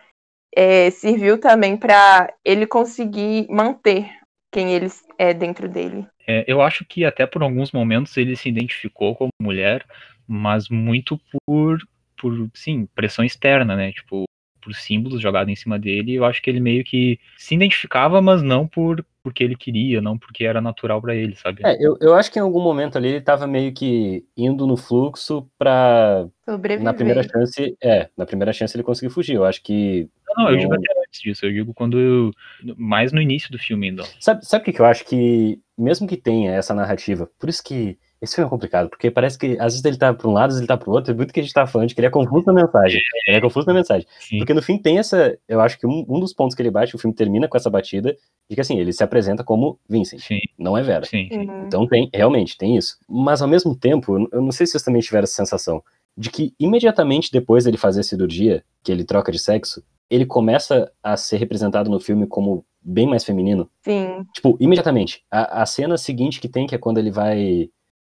é, serviu também para ele conseguir manter quem ele é dentro dele. É, eu acho que até por alguns momentos ele se identificou como mulher, mas muito por, por sim, pressão externa, né? Tipo, por símbolos jogados em cima dele. Eu acho que ele meio que se identificava, mas não por porque ele queria, não porque era natural para ele, sabe? É, eu, eu acho que em algum momento ali ele tava meio que indo no fluxo pra. Sobreviver. Na primeira chance. É, na primeira chance ele conseguiu fugir. Eu acho que. Não, não, eu digo até antes disso, eu digo quando eu, mais no início do filme ainda. Sabe, sabe o que, que eu acho? Que mesmo que tenha essa narrativa, por isso que esse filme é complicado, porque parece que às vezes ele tá pra um lado, às vezes ele tá pro outro, é muito que a gente tá falando de que ele é confuso na mensagem. Ele é confuso na mensagem. Sim. Porque no fim tem essa. Eu acho que um, um dos pontos que ele bate, o filme termina com essa batida, de que assim, ele se apresenta como Vincent, Sim, não é Vera. sim, sim. Uhum. Então tem, realmente, tem isso. Mas ao mesmo tempo, eu- eu não sei se vocês também tiveram essa sensação, de que imediatamente depois dele fazer a cirurgia, que ele troca de sexo, ele começa a ser representado no filme como bem mais feminino. Sim, Tipo, imediatamente. A, a cena seguinte que tem, que é quando ele vai.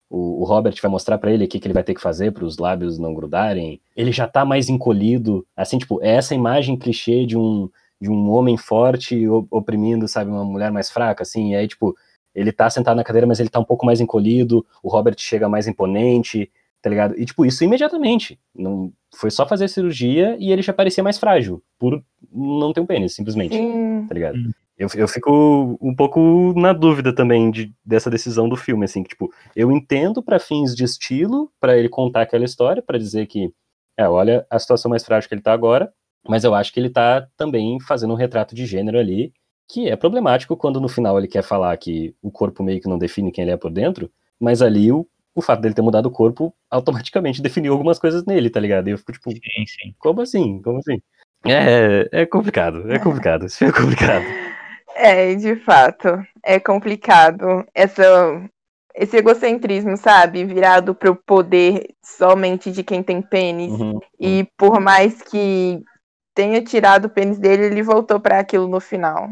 O, o Robert vai mostrar pra ele o que, que ele vai ter que fazer para os lábios não grudarem. Ele já tá mais encolhido. Assim, tipo, é essa imagem clichê de um, de um homem forte oprimindo, sabe, uma mulher mais fraca, assim. E aí, tipo, ele tá sentado na cadeira, mas ele tá um pouco mais encolhido. O Robert chega mais imponente, tá ligado? E, tipo, isso imediatamente. Não, foi só fazer a cirurgia e ele já parecia mais frágil, por não ter um pênis, simplesmente sim. tá ligado? Hum. Eu, eu fico um pouco na dúvida também de, dessa decisão do filme, assim, que, tipo, eu entendo pra fins de estilo, pra ele contar aquela história, pra dizer que, é, olha a situação mais frágil que ele tá agora, mas eu acho que ele tá também fazendo um retrato de gênero ali, que é problemático quando no final ele quer falar que o corpo meio que não define quem ele é por dentro, mas ali o, o fato dele ter mudado o corpo automaticamente definiu algumas coisas nele, tá ligado? E eu fico tipo, Sim, sim. como assim? Como assim? É, é complicado, é complicado, isso é complicado. É, de fato, é complicado essa, esse egocentrismo, sabe? Virado pro poder somente de quem tem pênis. Uhum. E por mais que tenha tirado o pênis dele, ele voltou pra aquilo no final.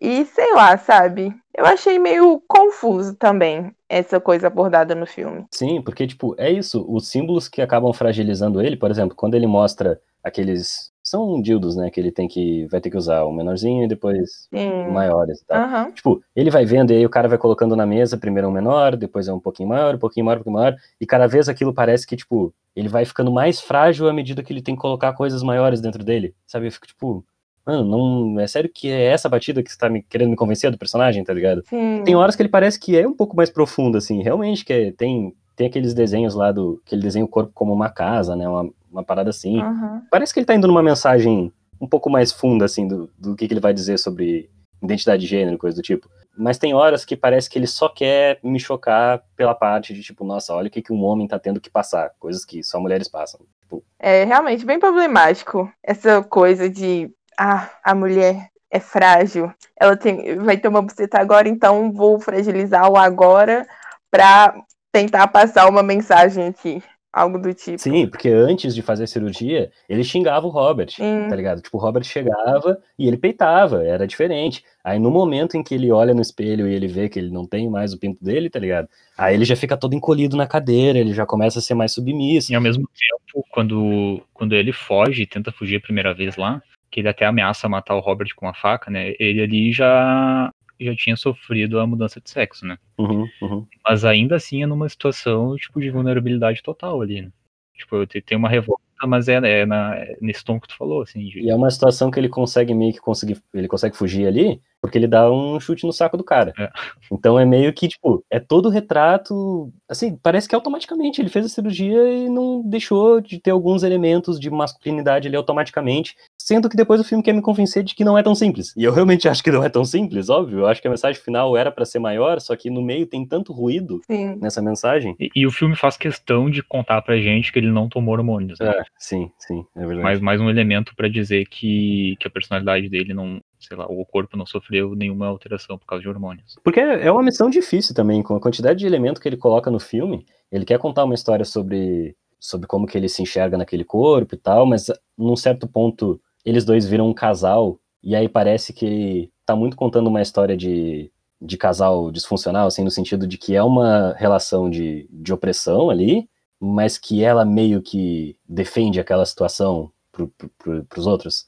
E sei lá, sabe? Eu achei meio confuso também essa coisa abordada no filme. Sim, porque, tipo, é isso. Os símbolos que acabam fragilizando ele, por exemplo, quando ele mostra aqueles. São dildos, né? Que ele tem que. Vai ter que usar o menorzinho e depois Sim. maiores e tal. Aham. Tipo, ele vai vendo e aí o cara vai colocando na mesa, primeiro um menor, depois é um pouquinho maior, um pouquinho maior, um pouquinho maior, e cada vez aquilo parece que, tipo, ele vai ficando mais frágil à medida que ele tem que colocar coisas maiores dentro dele, sabe? Eu fico, tipo, mano, não, é sério que é essa batida que você tá me, querendo me convencer do personagem, tá ligado? Sim. Tem horas que ele parece que é um pouco mais profundo, assim, realmente, que é- tem, tem aqueles desenhos lá do, que ele desenha o corpo como uma casa, né, uma, uma parada assim, Aham. parece que ele tá indo numa mensagem um pouco mais funda, assim, do, do que, que ele vai dizer sobre identidade de gênero, coisa do tipo. Mas tem horas que parece que ele só quer me chocar pela parte de, tipo, nossa, olha o que, que um homem tá tendo que passar, coisas que só mulheres passam. Tipo, É realmente bem problemático essa coisa de ah, a mulher é frágil. Ela tem, vai ter uma buceta agora, então vou fragilizar o agora pra tentar passar uma mensagem aqui. Algo do tipo. sim, porque antes de fazer a cirurgia, ele xingava o Robert, Sim. tá ligado? Tipo, o Robert chegava e ele peitava, era diferente. Aí no momento em que ele olha no espelho e ele vê que ele não tem mais o pinto dele, tá ligado? Aí ele já fica todo encolhido na cadeira, ele já começa a ser mais submisso. E ao mesmo tempo, quando, quando ele foge, tenta fugir a primeira vez lá, que ele até ameaça matar o Robert com uma faca, né? Ele ali já, já tinha sofrido a mudança de sexo, né? Uhum, uhum. Mas ainda assim é numa situação, tipo, de vulnerabilidade total ali, né? Tipo, te- tem uma revolta, mas é, é, na, é nesse tom que tu falou, assim. de- E é uma situação que ele consegue meio que conseguir, ele consegue fugir ali, porque ele dá um chute no saco do cara. É. Então é meio que, tipo, é todo retrato, assim, parece que automaticamente ele fez a cirurgia e não deixou de ter alguns elementos de masculinidade ali automaticamente, sendo que depois o filme quer me convencer de que não é tão simples. E eu realmente acho que não é tão simples, óbvio. Eu acho que a mensagem final era pra ser maior, só que no meio tem tanto ruído Sim. nessa mensagem. E, e o filme faz questão de contar pra gente que ele não tomou hormônios, né? É, sim, sim, é verdade. mais, mais um elemento pra dizer que, que a personalidade dele não, sei lá, o corpo não sofreu nenhuma alteração por causa de hormônios. Porque é uma missão difícil também, com a quantidade de elemento que ele coloca no filme. Ele quer contar uma história sobre, sobre como que ele se enxerga naquele corpo e tal, mas num certo ponto eles dois viram um casal e aí parece que tá muito contando uma história de, de casal disfuncional, assim, no sentido de que é uma relação de, de opressão ali, mas que ela meio que defende aquela situação pro, pro, pros outros.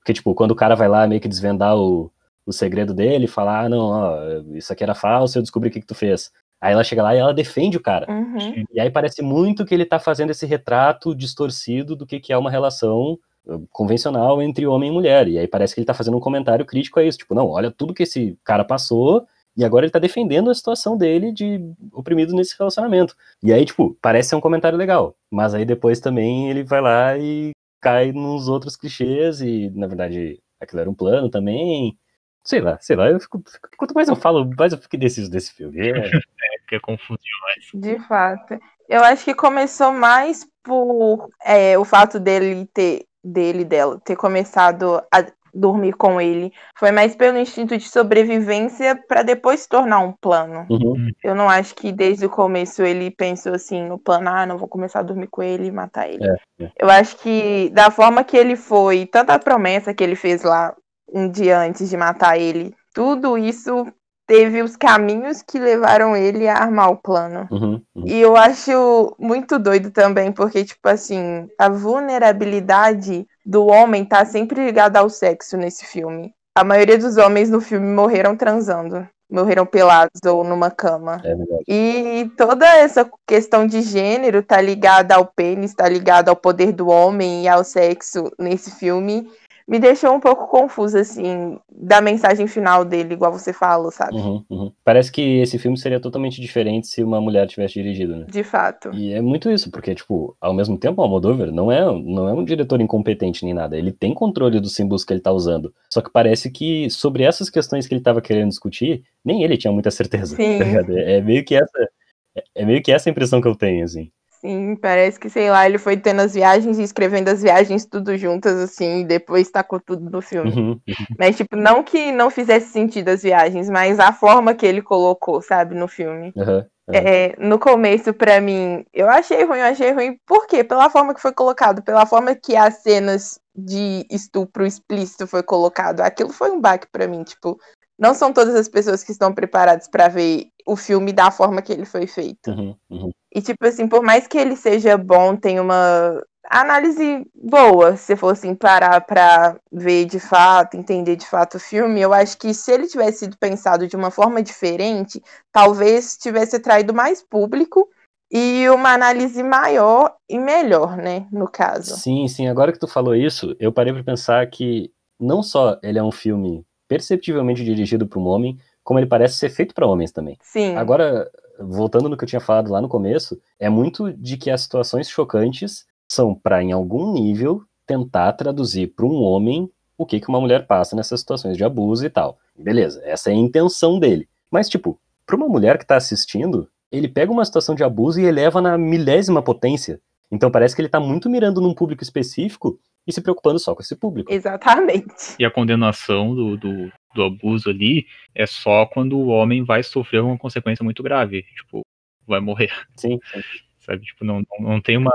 Porque, tipo, quando o cara vai lá meio que desvendar o, o segredo dele, falar, ah, não, ó, isso aqui era falso, eu descobri o que, que tu fez. Aí ela chega lá e ela defende o cara. Uhum. E aí parece muito que ele tá fazendo esse retrato distorcido do que, que é uma relação uh, convencional entre homem e mulher. E aí parece que ele tá fazendo um comentário crítico a isso. Tipo, não, olha tudo que esse cara passou e agora ele tá defendendo a situação dele de oprimido nesse relacionamento. E aí, tipo, parece ser um comentário legal. Mas aí depois também ele vai lá e cai nos outros clichês e, na verdade, aquilo era um plano também. Sei lá, sei lá, eu fico, quanto mais eu falo, mais eu fico indeciso desse filme. É, que é confusões. De fato. Eu acho que começou mais por é, o fato dele ter dele dela ter começado a dormir com ele. Foi mais pelo instinto de sobrevivência para depois se tornar um plano. uhum, Eu não acho que desde o começo ele pensou assim no plano, ah, não vou começar a dormir com ele e matar ele. É, é. Eu acho que da forma que ele foi, tanta promessa que ele fez lá um dia antes de matar ele, tudo isso teve os caminhos que levaram ele a armar o plano. uhum, uhum. E eu acho muito doido também, porque, tipo assim, a vulnerabilidade do homem tá sempre ligada ao sexo nesse filme. A maioria dos homens no filme morreram transando. Morreram pelados ou numa cama. É verdade. E toda essa questão de gênero tá ligada ao pênis, tá ligada ao poder do homem e ao sexo nesse filme. Me deixou um pouco confusa, assim, da mensagem final dele, igual você falou, sabe? Uhum, uhum. Parece que esse filme seria totalmente diferente se uma mulher tivesse dirigido, né? De fato. E é muito isso, porque, tipo, ao mesmo tempo, o Almodóvar não é, não é um diretor incompetente nem nada. Ele tem controle dos símbolos que ele tá usando. Só que parece que sobre essas questões que ele tava querendo discutir, nem ele tinha muita certeza. Sim. tá? É é meio que essa. é- É meio que essa a impressão que eu tenho, assim. Sim, parece que, sei lá, ele foi tendo as viagens e escrevendo as viagens tudo juntas, assim, e depois tacou tudo no filme. Uhum, Mas, tipo, não que não fizesse sentido as viagens, mas a forma que ele colocou, sabe, no filme. uhum, uhum. É, no começo, pra mim, eu achei ruim, eu achei ruim. Por quê? Pela forma que foi colocado, pela forma que as cenas de estupro explícito foi colocado. Aquilo foi um baque pra mim, tipo, não são todas as pessoas que estão preparadas pra ver o filme da forma que ele foi feito. Uhum, uhum. E, tipo assim, por mais que ele seja bom, tem uma análise boa, se for assim, parar pra ver de fato, entender de fato o filme, eu acho que se ele tivesse sido pensado de uma forma diferente, talvez tivesse atraído mais público e uma análise maior e melhor, né, no caso. Sim, sim. Agora que tu falou isso, eu parei pra pensar que não só ele é um filme perceptivelmente dirigido para um homem, como ele parece ser feito para homens também. Sim. Agora, voltando no que eu tinha falado lá no começo, é muito de que as situações chocantes são para, em algum nível, tentar traduzir para um homem o que, que uma mulher passa nessas situações de abuso e tal. Beleza, essa é a intenção dele. Mas, tipo, para uma mulher que tá assistindo, ele pega uma situação de abuso e eleva na milésima potência. Então parece que ele tá muito mirando num público específico e se preocupando só com esse público. Exatamente. E a condenação do, do, do abuso ali é só quando o homem vai sofrer uma consequência muito grave. Tipo, vai morrer, Sim, sim. sabe? Tipo, não, não, não tem uma,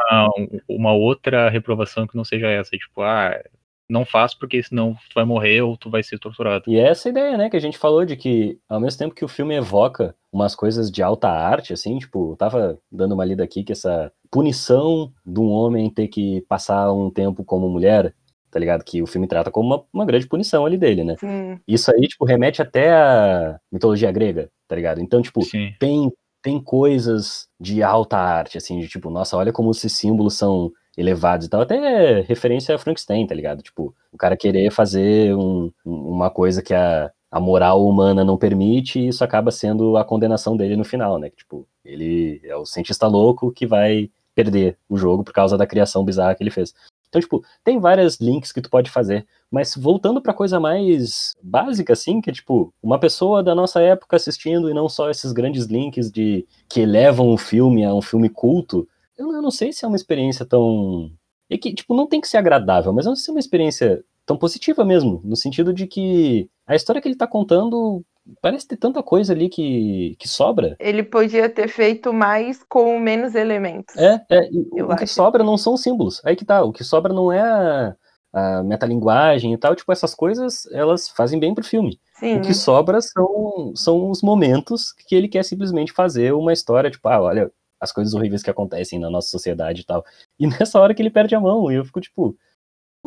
uma outra reprovação que não seja essa. Tipo, ah, não faz porque senão tu vai morrer ou tu vai ser torturado. E é essa ideia, né, que a gente falou de que, ao mesmo tempo que o filme evoca umas coisas de alta arte, assim, tipo, eu tava dando uma lida aqui que essa punição de um homem ter que passar um tempo como mulher, tá ligado? Que o filme trata como uma, uma grande punição ali dele, né? Sim. Isso aí, tipo, remete até à mitologia grega, tá ligado? Então, tipo, Sim. tem, tem coisas de alta arte, assim, de tipo, nossa, olha como esses símbolos são elevados e tal. Até referência a Frankenstein, tá ligado? Tipo, o cara querer fazer um- uma coisa que a, a moral humana não permite e isso acaba sendo a condenação dele no final, né? Tipo, ele é o cientista louco que vai perder o jogo por causa da criação bizarra que ele fez. Então, tipo, tem várias links que tu pode fazer, mas voltando pra coisa mais básica, assim, que é tipo, uma pessoa da nossa época assistindo e não só esses grandes links de que elevam o filme a um filme culto, eu, eu não sei se é uma experiência tão. E que, tipo, não tem que ser agradável, mas não sei se é uma experiência tão positiva mesmo, no sentido de que a história que ele tá contando parece ter tanta coisa ali que, que sobra. Ele podia ter feito mais com menos elementos. É, é, o que acho. sobra não são os símbolos. Aí que tá, o que sobra não é a, a metalinguagem e tal, tipo, essas coisas, elas fazem bem pro filme. Sim. O que sobra são, são os momentos que ele quer simplesmente fazer uma história, tipo, ah, olha, as coisas horríveis que acontecem na nossa sociedade e tal. E nessa hora que ele perde a mão, e eu fico tipo,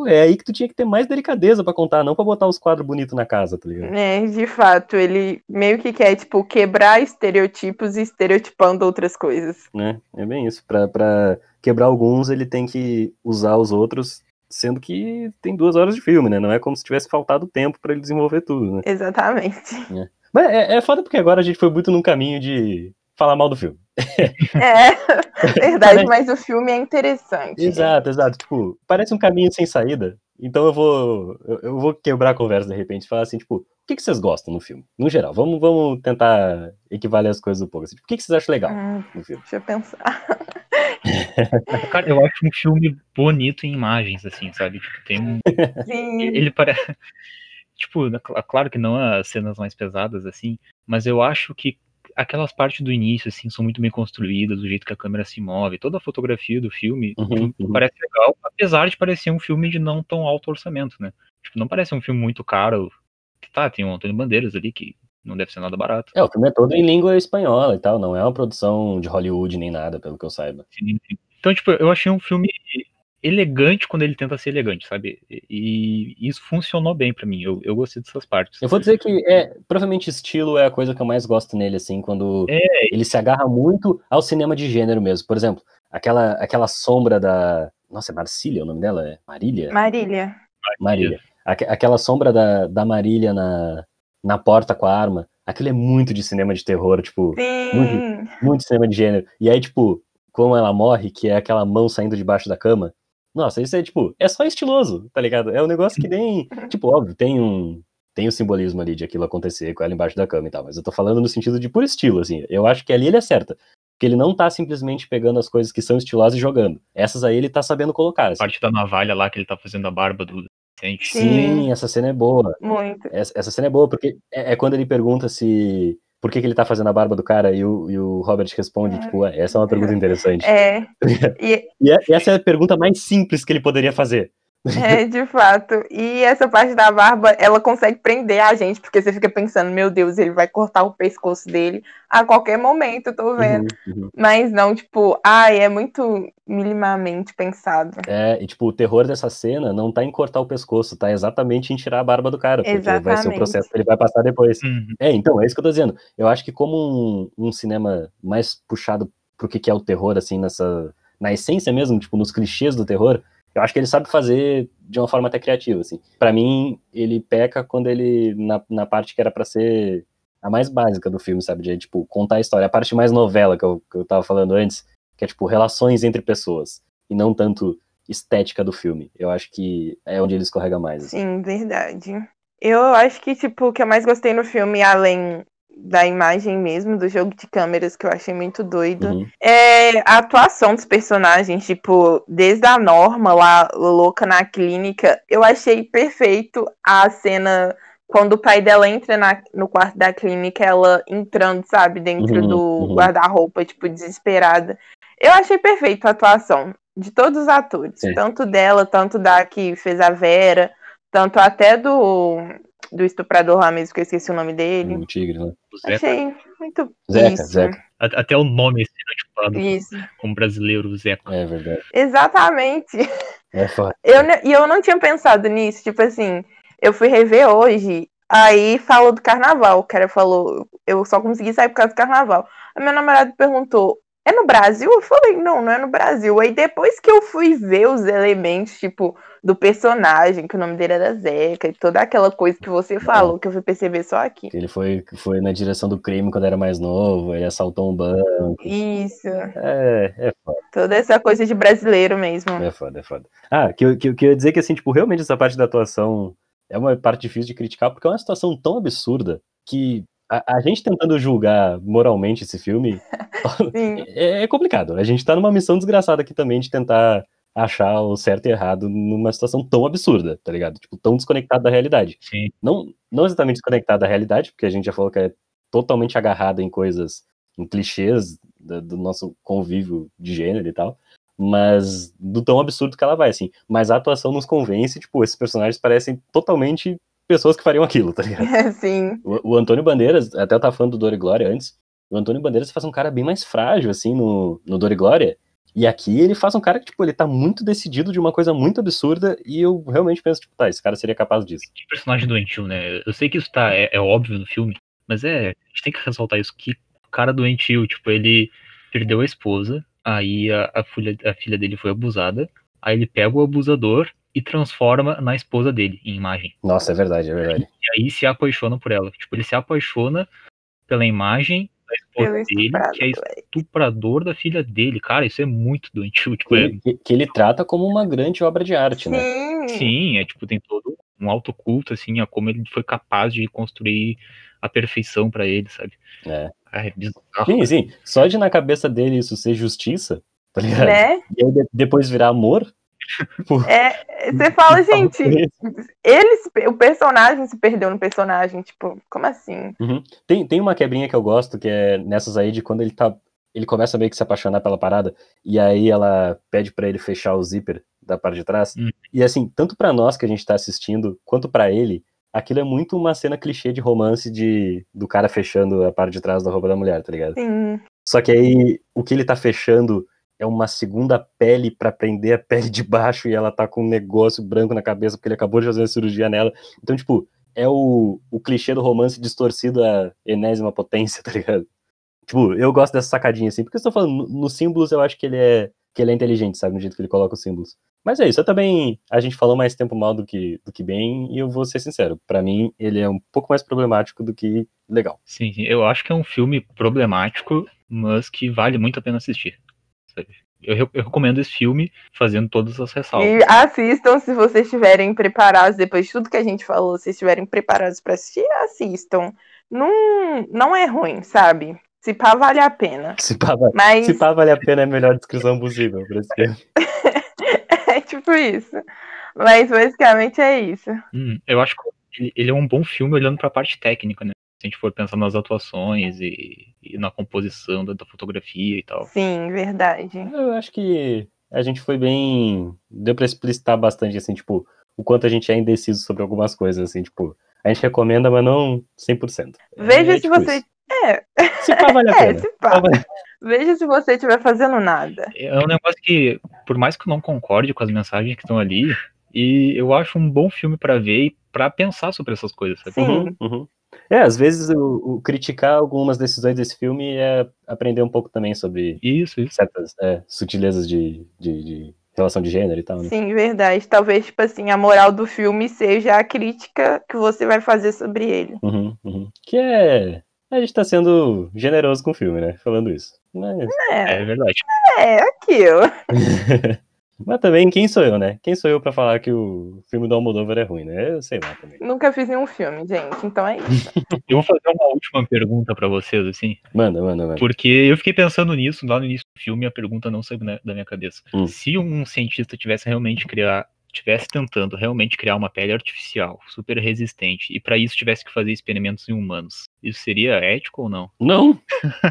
é aí que tu tinha que ter mais delicadeza para contar, não para botar os quadros bonitos na casa, tá ligado? É, de fato, ele meio que quer, tipo, quebrar estereotipos e estereotipando outras coisas. É, é bem isso. Pra, pra quebrar alguns, ele tem que usar os outros, sendo que tem duas horas de filme, né? Não é como se tivesse faltado tempo para ele desenvolver tudo, né? Exatamente. É. Mas é, é foda porque agora a gente foi muito num caminho de falar mal do filme. É, verdade, mas o filme é interessante. Exato, exato. Tipo, parece um caminho sem saída. Então eu vou, eu, vou quebrar a conversa de repente e falar assim, tipo, o que, que vocês gostam no filme? No geral, vamos, vamos tentar equivaler as coisas um pouco. Assim, tipo, o que, que vocês acham legal Hum, no filme? deixa eu pensar. Cara, eu acho um filme bonito em imagens, assim, sabe? Tipo, tem um. Sim. Ele parece. Tipo, cl- claro que não as cenas mais pesadas, assim, mas eu acho que aquelas partes do início, assim, são muito bem construídas, do jeito que a câmera se move, toda a fotografia do filme Uhum, tudo uhum. parece legal, apesar de parecer um filme de não tão alto orçamento, né? Tipo, não parece um filme muito caro. Tá, tem o Antônio Bandeiras ali, que não deve ser nada barato. É, o filme é todo em língua espanhola e tal, não é uma produção de Hollywood nem nada, pelo que eu saiba. Sim, sim. Então, tipo, eu achei um filme elegante quando ele tenta ser elegante, sabe? E, e isso funcionou bem pra mim. Eu, eu gostei dessas partes. Eu vou dizer que é, provavelmente estilo é a coisa que eu mais gosto nele, assim, quando É. ele se agarra muito ao cinema de gênero mesmo. Por exemplo, aquela, aquela sombra da. Nossa, é Marcília o nome dela? É Marília? Marília. Marília. Aque- Aquela sombra da, da Marília na, na porta com a arma. Aquilo é muito de cinema de terror, tipo, Sim. muito cinema de gênero. E aí, tipo, como ela morre, que é aquela mão saindo debaixo da cama. Nossa, isso é tipo, é só estiloso, tá ligado? É um negócio que nem. Tipo, óbvio, tem um. Tem o simbolismo ali de aquilo acontecer com ela embaixo da cama e tal, mas eu tô falando no sentido de puro estilo, assim. Eu acho que ali ele acerta. Porque ele não tá simplesmente pegando as coisas que são estilosas e jogando. Essas aí ele tá sabendo colocar. A assim. parte da navalha lá que ele tá fazendo a barba do. Sim. Sim, essa cena é boa. Muito. Essa, essa cena é boa, porque é, é quando ele pergunta se. Por que, que ele tá fazendo a barba do cara e o, e o Robert responde, tipo, "Ué, essa é uma pergunta interessante. É. E, E, é- e essa é a pergunta mais simples que ele poderia fazer. é, de fato. E essa parte da barba, ela consegue prender a gente, porque você fica pensando, meu Deus, ele vai cortar o pescoço dele a qualquer momento, tô vendo. Uhum, uhum. Mas não, tipo, ai, é muito minimamente pensado. É, e tipo, o terror dessa cena não tá em cortar o pescoço, tá exatamente em tirar a barba do cara, porque vai ser o processo que ele vai passar depois. Uhum. É, então, é isso que eu tô dizendo. Eu acho que como um, um cinema mais puxado pro que que é o terror, assim, nessa. Na essência mesmo, tipo, nos clichês do terror, eu acho que ele sabe fazer de uma forma até criativa, assim. Pra mim, ele peca quando ele, na, na parte que era pra ser a mais básica do filme, sabe? De, tipo, contar a história. A parte mais novela que eu, que eu tava falando antes, que é, tipo, relações entre pessoas. E não tanto estética do filme. Eu acho que é onde ele escorrega mais. assim. Sim, verdade. Eu acho que, tipo, o que eu mais gostei no filme, além da imagem mesmo, do jogo de câmeras, que eu achei muito doido, Uhum. é a atuação dos personagens, tipo, desde a Norma lá, louca na clínica, eu achei perfeito a cena quando o pai dela entra na- no quarto da clínica, ela entrando, sabe, dentro Uhum, do uhum. guarda-roupa, tipo, desesperada. Eu achei perfeito a atuação de todos os atores, Sim. tanto dela, tanto da que fez a Vera, tanto até do, do estuprador lá mesmo, que eu esqueci o nome dele. O tigre, né? O Zeca. Achei muito Zeca, isso. Zeca. Até o nome é estereotipado Isso. como brasileiro, Zeca. É verdade. Exatamente. É foda. Eu, e eu não tinha pensado nisso, tipo assim, eu fui rever hoje, aí falou do carnaval, o cara falou, eu só consegui sair por causa do carnaval. Aí meu namorado perguntou, é no Brasil? Eu falei, não, não é no Brasil. Aí depois que eu fui ver os elementos, tipo, do personagem, que o nome dele era Zeca, e toda aquela coisa que você falou, que eu fui perceber só aqui. Ele foi, foi na direção do crime quando era mais novo, ele assaltou um banco. Isso, É, é foda, toda essa coisa de brasileiro mesmo. é foda, é foda. Ah, que, eu- que, que eu ia dizer que, assim, tipo, realmente essa parte da atuação é uma parte difícil de criticar, porque é uma situação tão absurda que a, a gente tentando julgar moralmente esse filme é, é complicado. A gente tá numa missão desgraçada aqui também de tentar achar o certo e errado numa situação tão absurda, tá ligado? Tipo, tão desconectado da realidade. Sim. não, não exatamente desconectada da realidade, porque a gente já falou que é totalmente agarrada em coisas, em clichês da- do, nosso convívio de gênero e tal, mas do tão absurdo que ela vai, assim. Mas a atuação nos convence, tipo, esses personagens parecem totalmente pessoas que fariam aquilo, tá ligado? Sim. O, o Antônio Bandeiras, até eu tava falando do Dor e Glória antes, o Antônio Bandeiras faz um cara bem mais frágil, assim, no, no Dor e Glória, e aqui ele faz um cara que, tipo, ele tá muito decidido de uma coisa muito absurda, e eu realmente penso, tipo, tá, esse cara seria capaz disso. Que personagem doentio, né? Eu sei que isso tá, é, é óbvio no filme, mas é, a gente tem que ressaltar isso, que o cara doentio, tipo, ele perdeu a esposa, aí a, a, filha, a filha dele foi abusada, aí ele pega o abusador e transforma na esposa dele, em imagem. Nossa, é verdade, é verdade. E aí se apaixona por ela. Tipo, ele se apaixona pela imagem da esposa Pelo dele, que é estuprador. estuprador da filha dele. Cara, isso é muito doentio. Tipo, é, Que, que ele trata como uma grande obra de arte, né? Sim. sim, é tipo, tem todo um autoculto, assim, a como ele foi capaz de construir a perfeição pra ele, sabe? É. Ah, é bizarro. Sim, sim. Só de na cabeça dele isso ser justiça, tá ligado? Né? E aí de- depois virar amor. É, você fala, gente, ele, se pe- o personagem se perdeu no personagem, tipo, como assim? Uhum. Tem, tem uma quebrinha que eu gosto, que é nessas aí de quando ele tá. Ele começa meio que se apaixonar pela parada, e aí ela pede pra ele fechar o zíper da parte de trás. Hum. E assim, tanto pra nós que a gente tá assistindo, quanto pra ele, aquilo é muito uma cena clichê de romance de do cara fechando a parte de trás da roupa da mulher, tá ligado? Sim, Só que aí o que ele tá fechando é uma segunda pele pra prender a pele de baixo e ela tá com um negócio branco na cabeça porque ele acabou de fazer uma cirurgia nela. Então, tipo, é o, o clichê do romance distorcido à enésima potência, tá ligado? Tipo, eu gosto dessa sacadinha assim, porque eu tô falando, no- nos símbolos eu acho que ele é que ele é inteligente, sabe, no jeito que ele coloca os símbolos. Mas é isso, eu também, a gente falou mais tempo mal do que, do que bem, e eu vou ser sincero, pra mim ele é um pouco mais problemático do que legal. Sim, eu acho que é um filme problemático, mas que vale muito a pena assistir. Eu, eu recomendo esse filme fazendo todas as ressalvas. E assistam se vocês estiverem preparados, depois de tudo que a gente falou, se estiverem preparados pra assistir, assistam. Não, não é ruim, sabe? Se pá, vale a pena. Se pá, Mas se pá vale a pena é a melhor descrição possível pra esse filme. é tipo isso. Mas basicamente é isso. Hum, eu acho que ele, ele é um bom filme olhando pra parte técnica, né? Se a gente for pensar nas atuações e, e na composição da, da fotografia e tal. Sim, verdade. Eu acho que a gente foi bem. Deu pra explicitar bastante, assim, tipo, o quanto a gente é indeciso sobre algumas coisas, assim, tipo, a gente recomenda, mas não 100%. Veja É, se tipo você. isso. É, Se pá, vale a é, pena. se Pá, pá. vale- Veja se você estiver fazendo nada. É um negócio que, por mais que eu não concorde com as mensagens que estão ali, e eu acho um bom filme pra ver e pra pensar sobre essas coisas, sabe? Sim. Uhum, uhum. É, às vezes o, o criticar algumas decisões desse filme é aprender um pouco também sobre Isso, isso. certas é, sutilezas de, de, de relação de gênero e tal, né? Sim, verdade. Talvez, tipo assim, a moral do filme seja a crítica que você vai fazer sobre ele. Uhum, uhum. Que é. A gente tá sendo generoso com o filme, né? Falando isso. Mas, É, É verdade. é aquilo. mas também, quem sou eu, né? Quem sou eu pra falar que o filme do Almodóvar é ruim, né? Eu sei lá também. Nunca fiz nenhum filme, gente. Então é isso. Eu vou fazer uma última pergunta pra vocês, assim, Manda, manda, manda. porque eu fiquei pensando nisso lá no início do filme e a pergunta não saiu na- da minha cabeça. Hum. Se um cientista tivesse realmente criar, tivesse tentando realmente criar uma pele artificial, super resistente, e pra isso tivesse que fazer experimentos em humanos, isso seria ético ou não? Não,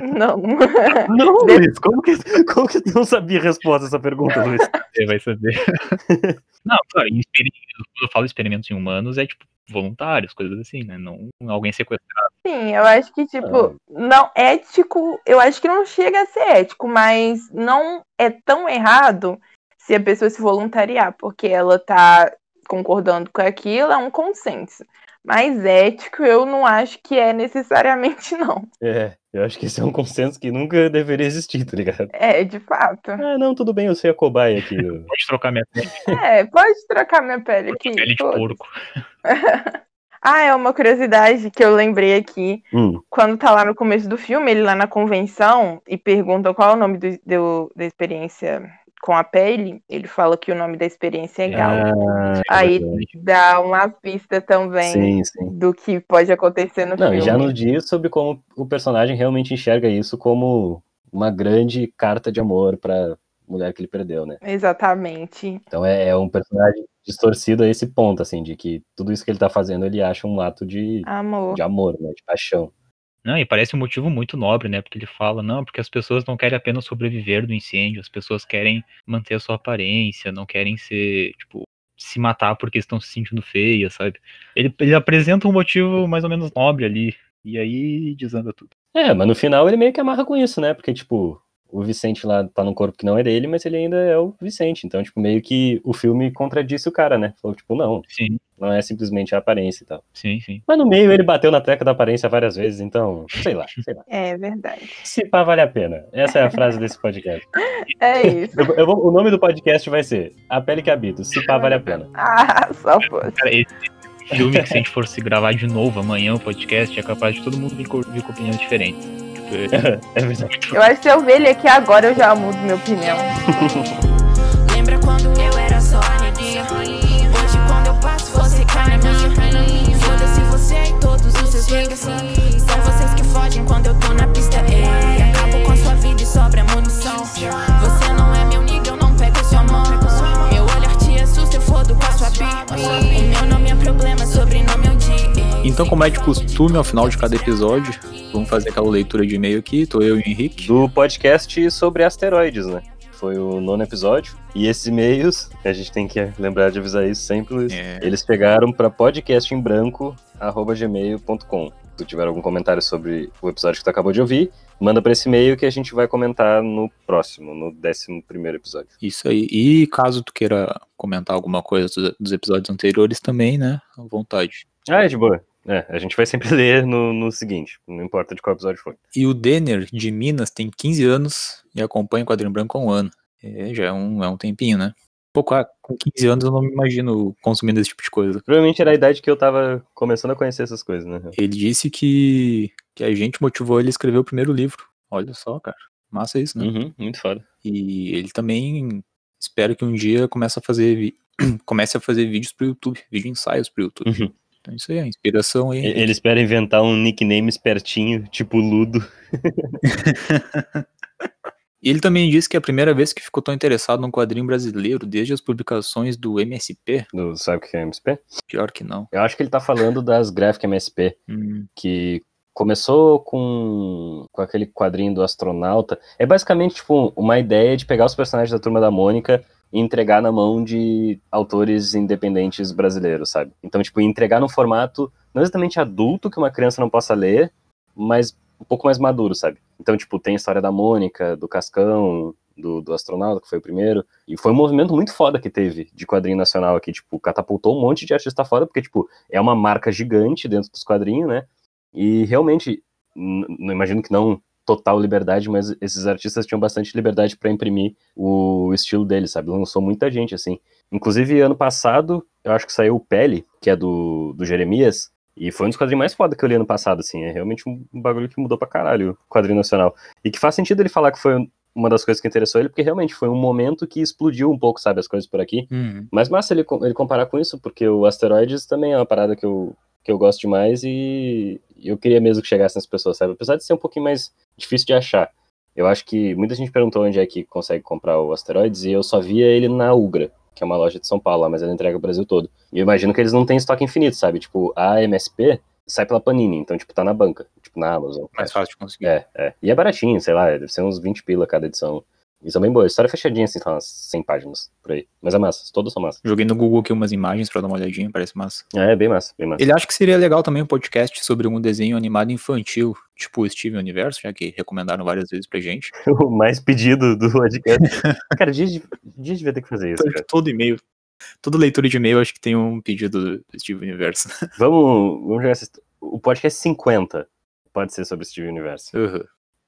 Não. não, Luiz. Como que, como que tu não sabia a resposta dessa pergunta, Luiz? Você vai saber. não, claro, quando eu falo experimentos em humanos, é tipo voluntários, coisas assim, né? Não alguém sequestrado. Sim, eu acho que, tipo, não ético, eu acho que não chega a ser ético, mas não é tão errado se a pessoa se voluntariar, porque ela tá concordando com aquilo, é um consenso. Mas ético eu não acho que é necessariamente, não. É, eu acho que esse é um consenso que nunca deveria existir, tá ligado? É, de fato. Ah, não, tudo bem, eu sei a cobaia aqui. eu- Pode trocar minha pele, É, pode trocar minha pele aqui. pele de porco. Ah, é uma curiosidade que eu lembrei aqui. Hum, Quando tá lá no começo do filme, ele lá na convenção e perguntam qual é o nome do, do- da experiência com a pele, ele fala que o nome da experiência é Gal. ah, Aí verdade. dá uma pista também sim, sim. do que pode acontecer no Não, filme. e já nos diz sobre como o personagem realmente enxerga isso como uma grande carta de amor pra mulher que ele perdeu, né? Exatamente. Então é, é um personagem distorcido a esse ponto, assim, de que tudo isso que ele tá fazendo ele acha um ato de, Amor. de amor, né? De paixão. Não, e parece um motivo muito nobre, né? Porque ele fala, não, porque as pessoas não querem apenas sobreviver do incêndio, as pessoas querem manter a sua aparência, não querem ser, tipo, se matar porque estão se sentindo feias, sabe? Ele, ele apresenta um motivo mais ou menos nobre ali, e aí desanda tudo. É, mas no final ele meio que amarra com isso, né? Porque, tipo, o Vicente lá tá num corpo que não é dele, mas ele ainda é o Vicente. Então, tipo, meio que o filme contradisse o cara, né? Falou, tipo, não. Sim. Não é simplesmente a aparência e tal. Sim, sim. Mas no meio ele bateu na tecla da aparência várias vezes, então, sei lá, sei lá. É verdade. Se pá, vale a pena. Essa é a frase desse podcast. É isso. Eu, eu vou, o nome do podcast vai ser A Pele que Habito. Se pá, vale a pena. Ah, só. Cara, esse filme que se a gente fosse gravar de novo amanhã o podcast, é capaz de todo mundo vir com, vir com opiniões diferentes. Tipo, É verdade. Eu acho que se eu ver ele aqui agora, eu já mudo minha opinião. Lembra quando eu era só a neguinha? Hoje quando eu passo, você cai na minha. Foda-se você e todos os seus niggas. São vocês que fogem quando eu tô na pista. Ei, acabo com a sua vida e sobra munição. Você não é meu nigga, eu não pego sua mão. Meu olhar te assusta, eu fodo com a sua pi. Então, como é de costume, ao final de cada episódio, vamos fazer aquela leitura de e-mail aqui. Tô eu e o Henrique. Do podcast sobre asteroides, né? Foi o nono episódio. E esses e-mails, a gente tem que lembrar de avisar isso sempre, Luiz. É. Eles pegaram para podcastembranco.gmail.com. Se tu tiver algum comentário sobre o episódio que tu acabou de ouvir, manda para esse e-mail que a gente vai comentar no próximo, no décimo primeiro episódio. Isso aí. E caso tu queira comentar alguma coisa dos- dos episódios anteriores também, né? À vontade. Ah, é de boa. É, a gente vai sempre ler no, no seguinte, não importa de qual episódio foi. E o Denner, de Minas, tem 15 anos e acompanha o Quadrinho Branco há um ano. É, já é um, é um tempinho, né? Pouco, ah, com 15 anos eu não me imagino consumindo esse tipo de coisa. Provavelmente era a idade que eu tava começando a conhecer essas coisas, né? Ele disse que, que a gente motivou ele a escrever o primeiro livro. Olha só, cara. Massa isso, né? Uhum, muito foda. E ele também espera que um dia comece a fazer, comece a fazer vídeos pro YouTube, vídeo ensaios pro YouTube. Uhum. Então isso aí, a inspiração aí. Ele espera inventar um nickname espertinho, tipo Ludo. E ele também disse que é a primeira vez que ficou tão interessado num quadrinho brasileiro desde as publicações do MSP. Do, sabe o que é MSP? Pior que não. Eu acho que ele tá falando das Graphic MSP, Hum, que começou com, com aquele quadrinho do astronauta. É basicamente, tipo, uma ideia de pegar os personagens da Turma da Mônica e entregar na mão de autores independentes brasileiros, sabe? Então, tipo, entregar num formato não exatamente adulto que uma criança não possa ler, mas um pouco mais maduro, sabe? Então, tipo, tem a história da Mônica, do Cascão, do, do astronauta, que foi o primeiro. E foi um movimento muito foda que teve de quadrinho nacional aqui, tipo, catapultou um monte de artista foda, porque, tipo, é uma marca gigante dentro dos quadrinhos, né? E realmente, não imagino que não total liberdade, mas esses artistas tinham bastante liberdade para imprimir o estilo deles, sabe? Lançou muita gente, assim. Inclusive, ano passado, eu acho que saiu o Pele, que é do, do Jeremias, e foi um dos quadrinhos mais foda que eu li ano passado, assim. É realmente um bagulho que mudou pra caralho o quadrinho nacional. E que faz sentido ele falar que foi uma das coisas que interessou ele, porque realmente foi um momento que explodiu um pouco, sabe, as coisas por aqui. hum. Mas massa ele, ele comparar com isso, porque o Asteroides também é uma parada que eu, que eu gosto demais e eu queria mesmo que chegasse nas pessoas, sabe? Apesar de ser um pouquinho mais difícil de achar. Eu acho que muita gente perguntou onde é que consegue comprar o Asteroides e eu só via ele na Ugra, que é uma loja de São Paulo, lá, mas ela entrega o Brasil todo. E eu imagino que eles não têm estoque infinito, sabe? Tipo, a MSP sai pela Panini, então, tipo, tá na banca, tipo, na Amazon. Mais fácil de conseguir. É, é. E é baratinho, sei lá, deve ser uns 20 pila cada edição. E são bem boas. História fechadinha, assim, tá umas 100 páginas por aí. Mas é massa, todas são massa. Joguei no Google aqui umas imagens pra dar uma olhadinha, parece massa. É, bem massa, bem massa. Ele acha que seria legal também um podcast sobre um desenho animado infantil, tipo o Steven Universo, já que recomendaram várias vezes pra gente. o mais pedido do podcast. cara, dias, de, dias devia ter que fazer isso, Todo, todo e-mail, toda leitura de e-mail acho que tem um pedido do Steven Universo. Vamos, vamos jogar essa... O podcast 50 pode ser sobre Steven Universo. Uhum.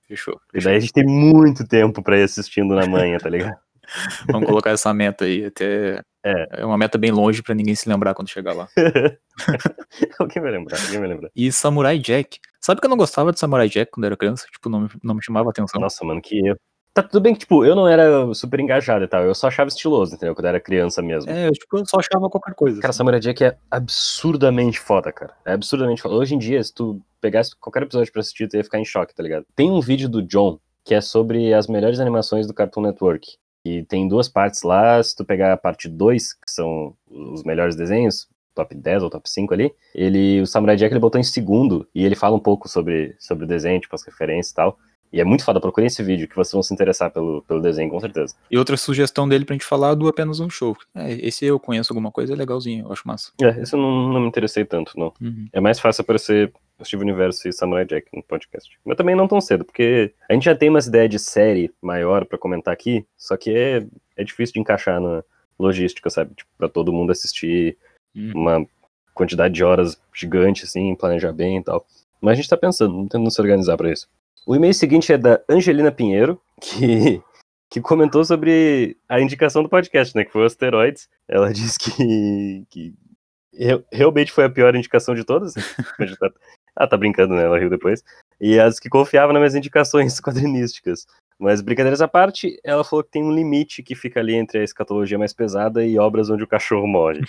Fechou. E daí a gente tem muito tempo pra ir assistindo na manhã, tá ligado? Vamos colocar essa meta aí, até. É. É uma meta bem longe pra ninguém se lembrar quando chegar lá. alguém vai lembrar, alguém vai lembrar. E Samurai Jack. Sabe que eu não gostava de Samurai Jack quando era criança? Tipo, não me, não me chamava atenção. Nossa, mano, que erro. Tá tudo bem que, tipo, eu não era super engajado e tal, eu só achava estiloso, entendeu? Quando eu era criança mesmo. É, eu, tipo, eu só achava qualquer coisa. Cara, Samurai Jack é absurdamente foda, cara. É absurdamente foda. Hoje em dia, se tu pegasse qualquer episódio pra assistir, tu ia ficar em choque, tá ligado? Tem um vídeo do John que é sobre as melhores animações do Cartoon Network. E tem duas partes lá. Se tu pegar a parte 2, que são os melhores desenhos, top 10 ou top 5 ali, ele, o Samurai Jack ele botou em segundo e ele fala um pouco sobre, sobre o desenho, tipo, as referências e tal. E é muito foda, procurem esse vídeo que vocês vão se interessar pelo, pelo desenho, com certeza. E outra sugestão dele pra gente falar do apenas um show. É, esse eu conheço alguma coisa, é legalzinho, eu acho massa. É, esse eu não, não me interessei tanto, não. Uhum. É mais fácil aparecer Steve Universo e Samurai Jack no podcast. Mas também não tão cedo, porque a gente já tem umas ideias de série maior pra comentar aqui, só que é, é difícil de encaixar na logística, sabe? Tipo, pra todo mundo assistir Uhum. uma quantidade de horas gigante, assim, planejar bem e tal. Mas a gente tá pensando, tentando se organizar pra isso. O e-mail seguinte é da Angelina Pinheiro, que, que comentou sobre a indicação do podcast, né? Que foi o Asteroids. Ela disse que, que re- realmente foi a pior indicação de todas. Tá- ah, tá brincando, né? Ela riu depois. E as que confiavam nas minhas indicações quadrinísticas. Mas brincadeiras à parte, ela falou que tem um limite que fica ali entre a escatologia mais pesada e obras onde o cachorro morre.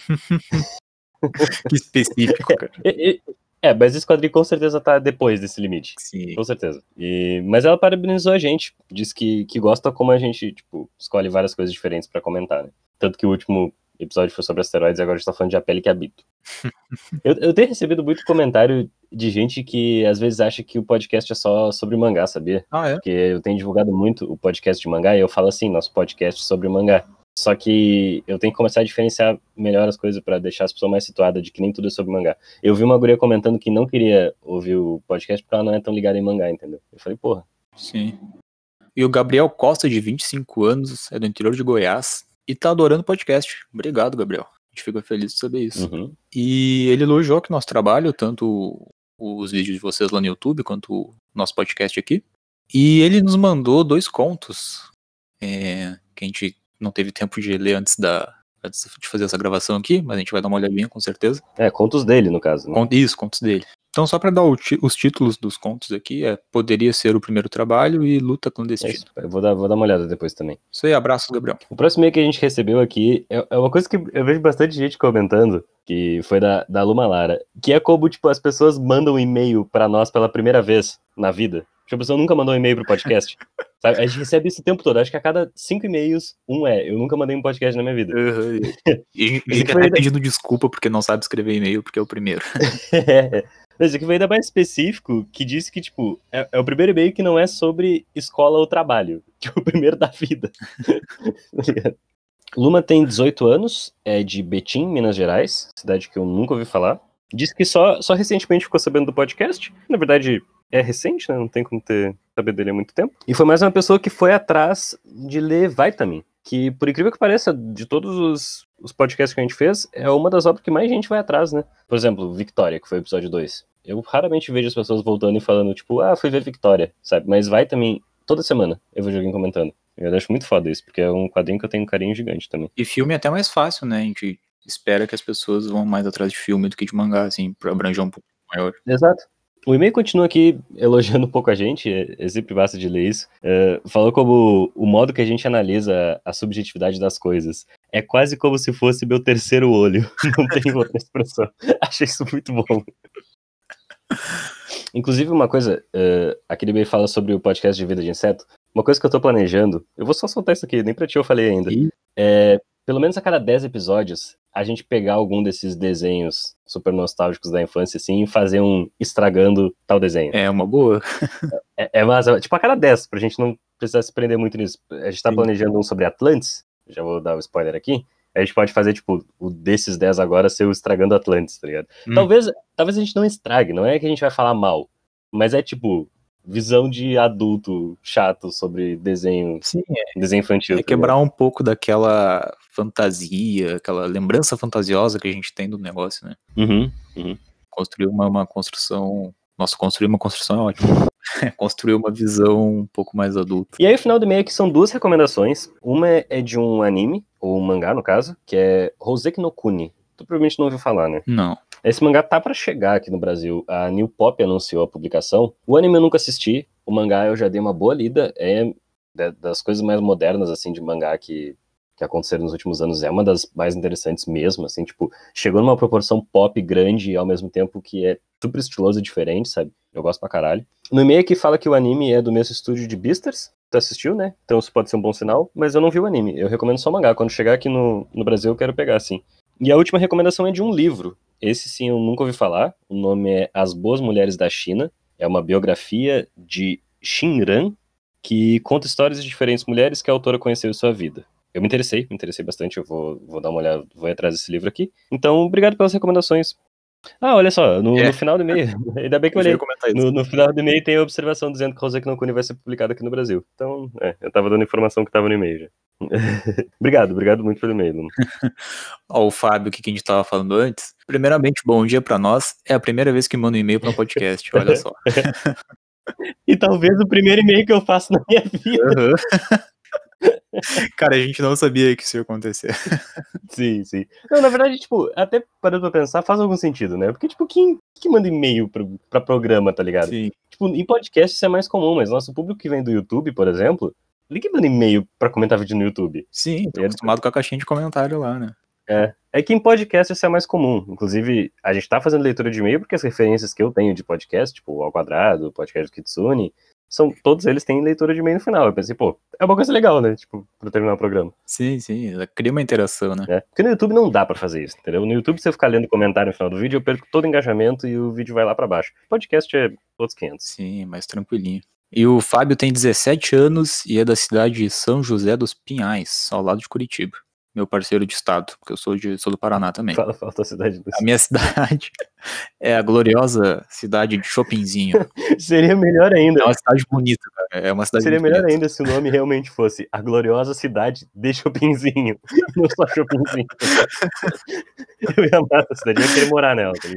Que específico, cara. E- e- É, mas esse quadrinho com certeza tá depois desse limite. Sim. Com certeza. E, mas ela parabenizou a gente. Disse que, que gosta como a gente, tipo, escolhe várias coisas diferentes pra comentar, né? Tanto que o último episódio foi sobre asteroides e agora a gente tá falando de A Pele que Habito. eu, eu tenho recebido muito comentário de gente que às vezes acha que o podcast é só sobre mangá, sabia? Ah, é? Porque eu tenho divulgado muito o podcast de mangá e eu falo assim, nosso podcast é sobre mangá. Só que eu tenho que começar a diferenciar melhor as coisas pra deixar as pessoas mais situadas de que nem tudo é sobre mangá. Eu vi uma guria comentando que não queria ouvir o podcast porque ela não é tão ligada em mangá, entendeu? Eu falei, porra, Sim. E o Gabriel Costa, de 25 anos, é do interior de Goiás e tá adorando o podcast. Obrigado, Gabriel. A gente fica feliz de saber isso. uhum. E ele elogiou que nosso trabalho, tanto os vídeos de vocês lá no YouTube quanto o nosso podcast aqui. E ele nos mandou dois contos é, que a gente não teve tempo de ler antes da de fazer essa gravação aqui, mas a gente vai dar uma olhadinha com certeza. É, contos dele, no caso. Né? Isso, contos dele. Então, só pra dar os títulos dos contos aqui, é Poderia Ser o Primeiro Trabalho e Luta É Clandestina. isso. Eu vou dar, vou dar uma olhada depois também. Isso aí, abraços, Gabriel. O próximo e-mail que a gente recebeu aqui é, é uma coisa que eu vejo bastante gente comentando, que foi da, da Luma Lara, que é como, tipo, as pessoas mandam um e-mail pra nós pela primeira vez na vida. Tipo, a pessoa nunca mandou um e-mail pro podcast. Sabe? A gente recebe isso o tempo todo. Acho que a cada cinco e-mails, um é. Eu nunca mandei um podcast na minha vida. E gente Esse fica até da- pedindo desculpa porque não sabe escrever e-mail, porque é o primeiro. É. Mas aqui foi ainda mais específico, que disse que, tipo, é, é o primeiro e-mail que não é sobre escola ou trabalho, que é o primeiro da vida. Tá? Luma tem 18 anos, é de Betim, Minas Gerais, cidade que eu nunca ouvi falar. Disse que só, só recentemente ficou sabendo do podcast. Na verdade, é recente, né? Não tem como ter saber dele há muito tempo. E foi mais uma pessoa que foi atrás de ler Vitamin. Que, por incrível que pareça, de todos os, os podcasts que a gente fez, é uma das obras que mais gente vai atrás, né? Por exemplo, Victoria, que foi o episódio 2. Eu raramente vejo as pessoas voltando e falando, tipo, ah, fui ver Victoria, sabe? Mas Vitamin, toda semana eu vejo alguém comentando. Eu acho muito foda isso, porque é um quadrinho que eu tenho um carinho gigante também. E filme é até mais fácil, né? A gente espera que as pessoas vão mais atrás de filme do que de mangá, assim, pra abranger um pouco maior. Exato. O e-mail continua aqui elogiando um pouco a gente, é, sempre basta de ler isso. É, falou como o modo que a gente analisa a subjetividade das coisas é quase como se fosse meu terceiro olho. Não tem outra expressão. Achei isso muito bom. Inclusive, uma coisa, é, aquele e-mail fala sobre o podcast de vida de inseto. Uma coisa que eu tô planejando, eu vou só soltar isso aqui, nem pra ti eu falei ainda. Ih. É, pelo menos a cada 10 episódios, a gente pegar algum desses desenhos super nostálgicos da infância, assim, e fazer um estragando tal desenho. É uma boa. É, é massa, tipo, a cada 10, pra gente não precisar se prender muito nisso. A gente tá Sim. planejando um sobre Atlantis, já vou dar o spoiler aqui. A gente pode fazer, tipo, o desses 10 agora ser o estragando Atlantis, tá ligado? Hum. Talvez, talvez a gente não estrague, não é que a gente vai falar mal, mas é tipo, visão de adulto chato sobre desenho, Sim, desenho infantil. é tá quebrar um pouco daquela fantasia, aquela lembrança fantasiosa que a gente tem do negócio, né? Uhum. Construir uma, uma construção. Nossa, construir uma construção é ótimo. Construir uma visão um pouco mais adulta. E aí, o final do e-mail aqui são duas recomendações. Uma é- é de um anime, ou um mangá, no caso, que é Roseki no Kuni. Tu provavelmente não ouviu falar, né? Não. Esse mangá tá pra chegar aqui no Brasil. A New Pop anunciou a publicação. O anime eu nunca assisti. O mangá eu já dei uma boa lida. É da- das coisas mais modernas, assim, de mangá que, que aconteceram nos últimos anos. É uma das mais interessantes mesmo, assim, tipo, chegou numa proporção pop grande e ao mesmo tempo que é super estiloso e diferente, sabe? Eu gosto pra caralho. No e-mail aqui fala que o anime é do mesmo estúdio de Beastars. Tu assistiu, né? Então isso pode ser um bom sinal, mas eu não vi o anime. Eu recomendo só o mangá. Quando chegar aqui no, no Brasil, eu quero pegar, assim. E a última recomendação é de um livro. Esse sim eu nunca ouvi falar. O nome é As Boas Mulheres da China. É uma biografia de Xin Ran, que conta histórias de diferentes mulheres que a autora conheceu em sua vida. Eu me interessei, me interessei bastante, eu vou, vou dar uma olhada, vou atrás desse livro aqui. Então, obrigado pelas recomendações. Ah, olha só, no, É. no final do e-mail, ainda bem que eu olhei. ia comentar isso. No, no final do e-mail tem a observação dizendo que Rosek no Kuni vai ser publicado aqui no Brasil. Então, é, eu tava dando informação que tava no e-mail já. obrigado, obrigado muito pelo e-mail. Ó, o Fábio, que a gente tava falando antes. Primeiramente, bom dia pra nós. É a primeira vez que manda um e-mail pra um podcast, olha só. E talvez o primeiro e-mail que eu faço na minha vida. Aham. Cara, a gente não sabia que isso ia acontecer. Sim, sim. Não, na verdade, tipo, até parando pra pensar, faz algum sentido, né? Porque, tipo, quem que manda e-mail pra, pra programa, tá ligado? Sim. Tipo, em podcast isso é mais comum, mas nosso público que vem do YouTube, por exemplo, ninguém manda e-mail pra comentar vídeo no YouTube. Sim, tô É. acostumado com a caixinha de comentário lá, né? É. É que em podcast isso é mais comum. Inclusive, a gente tá fazendo leitura de e-mail porque as referências que eu tenho de podcast, tipo o Ao Quadrado, o podcast do Kitsune, são, todos eles têm leitura de e-mail no final. Eu pensei, pô, é uma coisa legal, né? Tipo, pra terminar o programa. Sim, sim. Cria uma interação, né? né? Porque no YouTube não dá pra fazer isso, entendeu? No YouTube, se eu ficar lendo comentário no final do vídeo, eu perco todo o engajamento e o vídeo vai lá pra baixo. Podcast é outros 500. Sim, mais tranquilinho. E o Fábio tem 17 anos e é da cidade de São José dos Pinhais, ao lado de Curitiba. Meu parceiro de estado, porque eu sou, de, sou do Paraná também. Fala, fala a cidade. do- A minha cidade é a gloriosa cidade de Chopinzinho. Seria melhor ainda. É uma cidade bonita, cara. É uma cidade Seria melhor bonita. ainda se o nome realmente fosse A Gloriosa Cidade de Chopinzinho. Não só Chopinzinho. Eu ia amar essa cidade, eu ia querer morar nela, tá?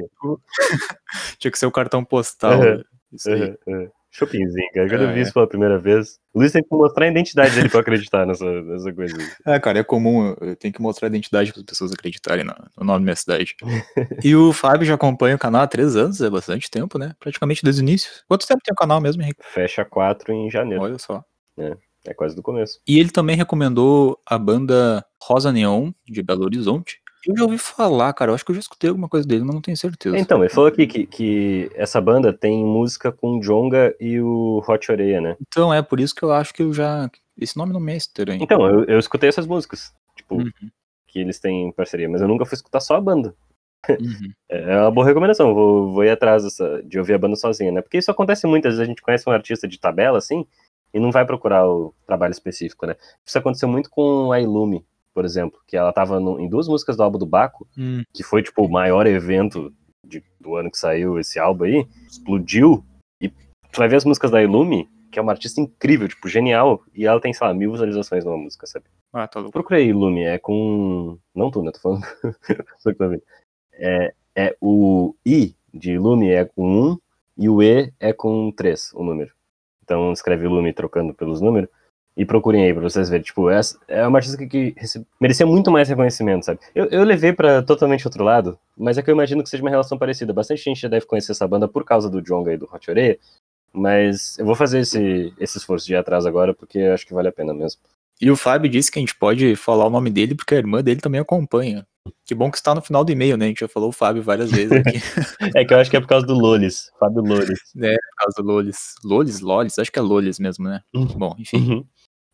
Tinha que ser o cartão postal. Uhum. Isso aí. Uhum, uhum. Chopinzinho, cara. Quando eu Ah, vi é. isso pela primeira vez, o Luiz tem que mostrar a identidade dele pra eu acreditar nessa, nessa coisa. aí. É, cara, é comum, eu tenho que mostrar a identidade para as pessoas acreditarem no, no nome da minha cidade. e o Fábio já acompanha o canal há três anos, é bastante tempo, né? Praticamente desde o início. Quanto tempo tem o canal mesmo, Henrique? Fecha 4 em janeiro. Olha só. É quase do começo. E ele também recomendou a banda Rosa Neon, de Belo Horizonte. Eu já ouvi falar, cara, eu acho que eu já escutei alguma coisa dele, mas não tenho certeza. Então, ele falou aqui que, que essa banda tem música com o Jonga e o Hot Oreia, né? Então é por isso que eu acho que eu já. Esse nome não me é estranho. Então, eu, eu escutei essas músicas. Tipo, Uhum. que eles têm parceria, mas eu nunca fui escutar só a banda. Uhum. É uma boa recomendação, vou, vou ir atrás dessa, de ouvir a banda sozinha, né? Porque isso acontece muito, às vezes a gente conhece um artista de tabela, assim, e não vai procurar o trabalho específico, né? Isso aconteceu muito com a Ilume, por exemplo, que ela tava no- em duas músicas do álbum do Baco, Hum, que foi, tipo, o maior evento de- do ano que saiu esse álbum aí, explodiu, e tu vai ver as músicas da Ilume, que é uma artista incrível, tipo, genial, e ela tem, sei lá, mil visualizações numa música, sabe? Ah, tá louco. Procurei Ilume, é com. Não tu, né? Tô falando. É, é o I de Ilume é com 1 e o E é com 3, o número. Então escreve Ilume trocando pelos números. E procurem aí pra vocês verem. Tipo, essa é uma artista que, que rece- merecia muito mais reconhecimento, sabe? Eu, eu levei pra totalmente outro lado, mas é que eu imagino que seja uma relação parecida. Bastante gente já deve conhecer essa banda por causa do Jonga e do Hot Oreia. Mas eu vou fazer esse, esse esforço de ir atrás agora, porque acho que vale a pena mesmo. E o Fábio disse que a gente pode falar o nome dele porque a irmã dele também acompanha. Que bom que está no final do e-mail, né? A gente já falou o Fábio várias vezes aqui. É que eu acho que é por causa do Lolis, Fábio Lolis. por causa do Lolis. Lolis? Lolis? Acho que é Lolis mesmo, né? Bom, enfim. Uhum.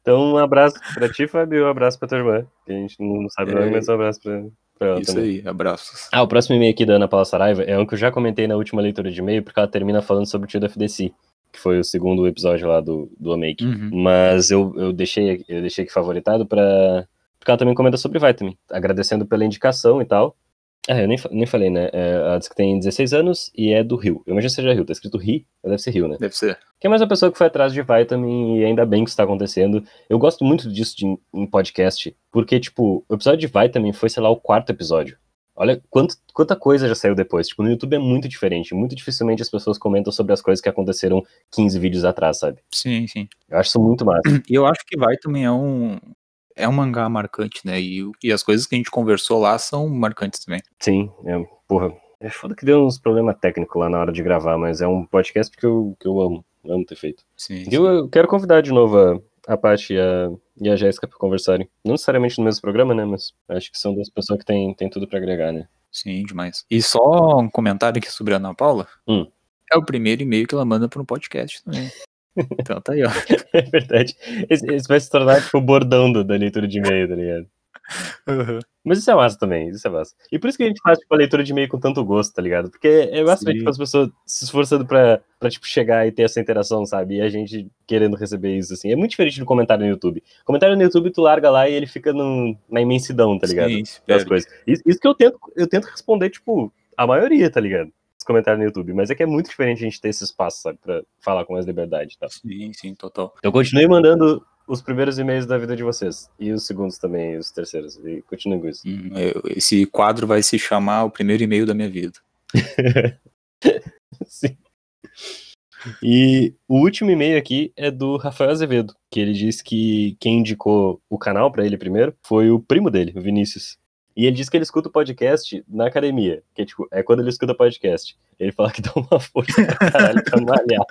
Então, um abraço pra ti, Fábio, e um abraço pra tua irmã. Que a gente não sabe o nome, É. mas um abraço pra, pra ela Isso também. aí, abraços. Ah, o próximo e-mail aqui da Ana Paula Saraiva é um que eu já comentei na última leitura de e-mail, porque ela termina falando sobre o tio da FDC, que foi o segundo episódio lá do, do Omake. Uhum. Mas eu, eu, deixei, eu deixei aqui favoritado pra. Porque ela também comenta sobre Vitamin, agradecendo pela indicação e tal. Ah, eu nem, nem falei, né? É, ela diz que tem 16 anos e é do Rio. Eu imagino que seja Rio, tá escrito Ri, deve ser Rio, né? Deve ser. Que é mais uma pessoa que foi atrás de Vitamin e ainda bem que isso tá acontecendo. Eu gosto muito disso de, em podcast, porque, tipo, o episódio de Vitamin foi, sei lá, o quarto episódio. Olha quanto, quanta coisa já saiu depois. Tipo, no YouTube é muito diferente. Muito dificilmente as pessoas comentam sobre as coisas que aconteceram 15 vídeos atrás, sabe? Sim, sim. Eu acho isso muito massa. E eu acho que vai também é um. É um mangá marcante, né? E, e as coisas que a gente conversou lá são marcantes também. Sim, é, porra. É foda que deu uns problemas técnicos lá na hora de gravar, mas é um podcast que eu, que eu amo. Amo ter feito. Sim. E Eu, eu quero convidar de novo a, a Paty e a, e a Jéssica pra conversarem. Não necessariamente no mesmo programa, né? Mas acho que são duas pessoas que têm tem tudo pra agregar, né? Sim, demais. E só um comentário aqui sobre a Ana Paula. Hum. É o primeiro e-mail que ela manda para um podcast também. Então tá aí, ó. É verdade. Esse vai se tornar tipo o bordão do- da leitura de e-mail, tá ligado? Uhum. Mas isso é massa também, isso é massa. E por isso que a gente faz tipo, a leitura de e-mail com tanto gosto, tá ligado? Porque é massa ver tipo, as pessoas se esforçando pra, pra tipo, chegar e ter essa interação, sabe? E a gente querendo receber isso, assim. É muito diferente do comentário no YouTube. Comentário no YouTube, tu larga lá e ele fica no- na imensidão, tá ligado? Sim, das coisas. Isso, isso que eu tento, eu tento responder, tipo, a maioria, tá ligado? Os comentários no YouTube. Mas é que é muito diferente a gente ter esse espaço, sabe? Pra falar com mais liberdade tal. Sim, sim, total. Então continue mandando os primeiros e-mails da vida de vocês. E os segundos também, e os terceiros. E continue com isso. Hum, eu- esse quadro vai se chamar O Primeiro E-mail da Minha Vida. Sim. E o último e-mail aqui é do Rafael Azevedo, que ele diz que quem indicou o canal pra ele primeiro foi o primo dele, o Vinícius. E ele diz que ele escuta o podcast na academia, que é, tipo, é quando ele escuta podcast. Ele fala que dá uma força pra caralho pra malhar.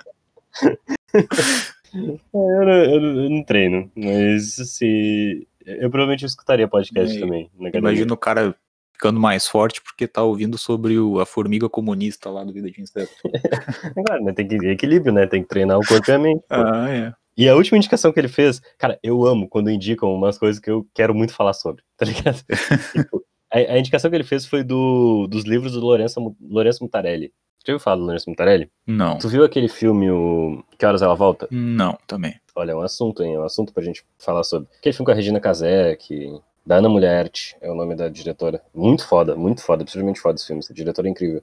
É, eu, não, eu não- treino, mas se. Eu provavelmente escutaria podcast É, também. Imagina o cara ficando mais forte porque tá ouvindo sobre o- a formiga comunista lá do Vida de Inseto. Agora, né? Tem que ter equilíbrio, né? Tem que treinar o corpo e a mente. Ah, é. E a última indicação que ele fez, cara, eu amo quando indicam umas coisas que eu quero muito falar sobre, tá ligado? Tipo, a, a indicação que ele fez foi do, dos livros do Lourenço, Lourenço Mutarelli. Já ouviu falar do Lourenço Mutarelli? Não. Tu viu aquele filme, o Que Horas Ela Volta? Não, também. Olha, é um assunto, hein? É um assunto pra gente falar sobre. Aquele filme com a Regina Casé, que... Da Ana Mulhert, é o nome da diretora. Muito foda, muito foda, absolutamente foda esse filme. Essa diretora é incrível.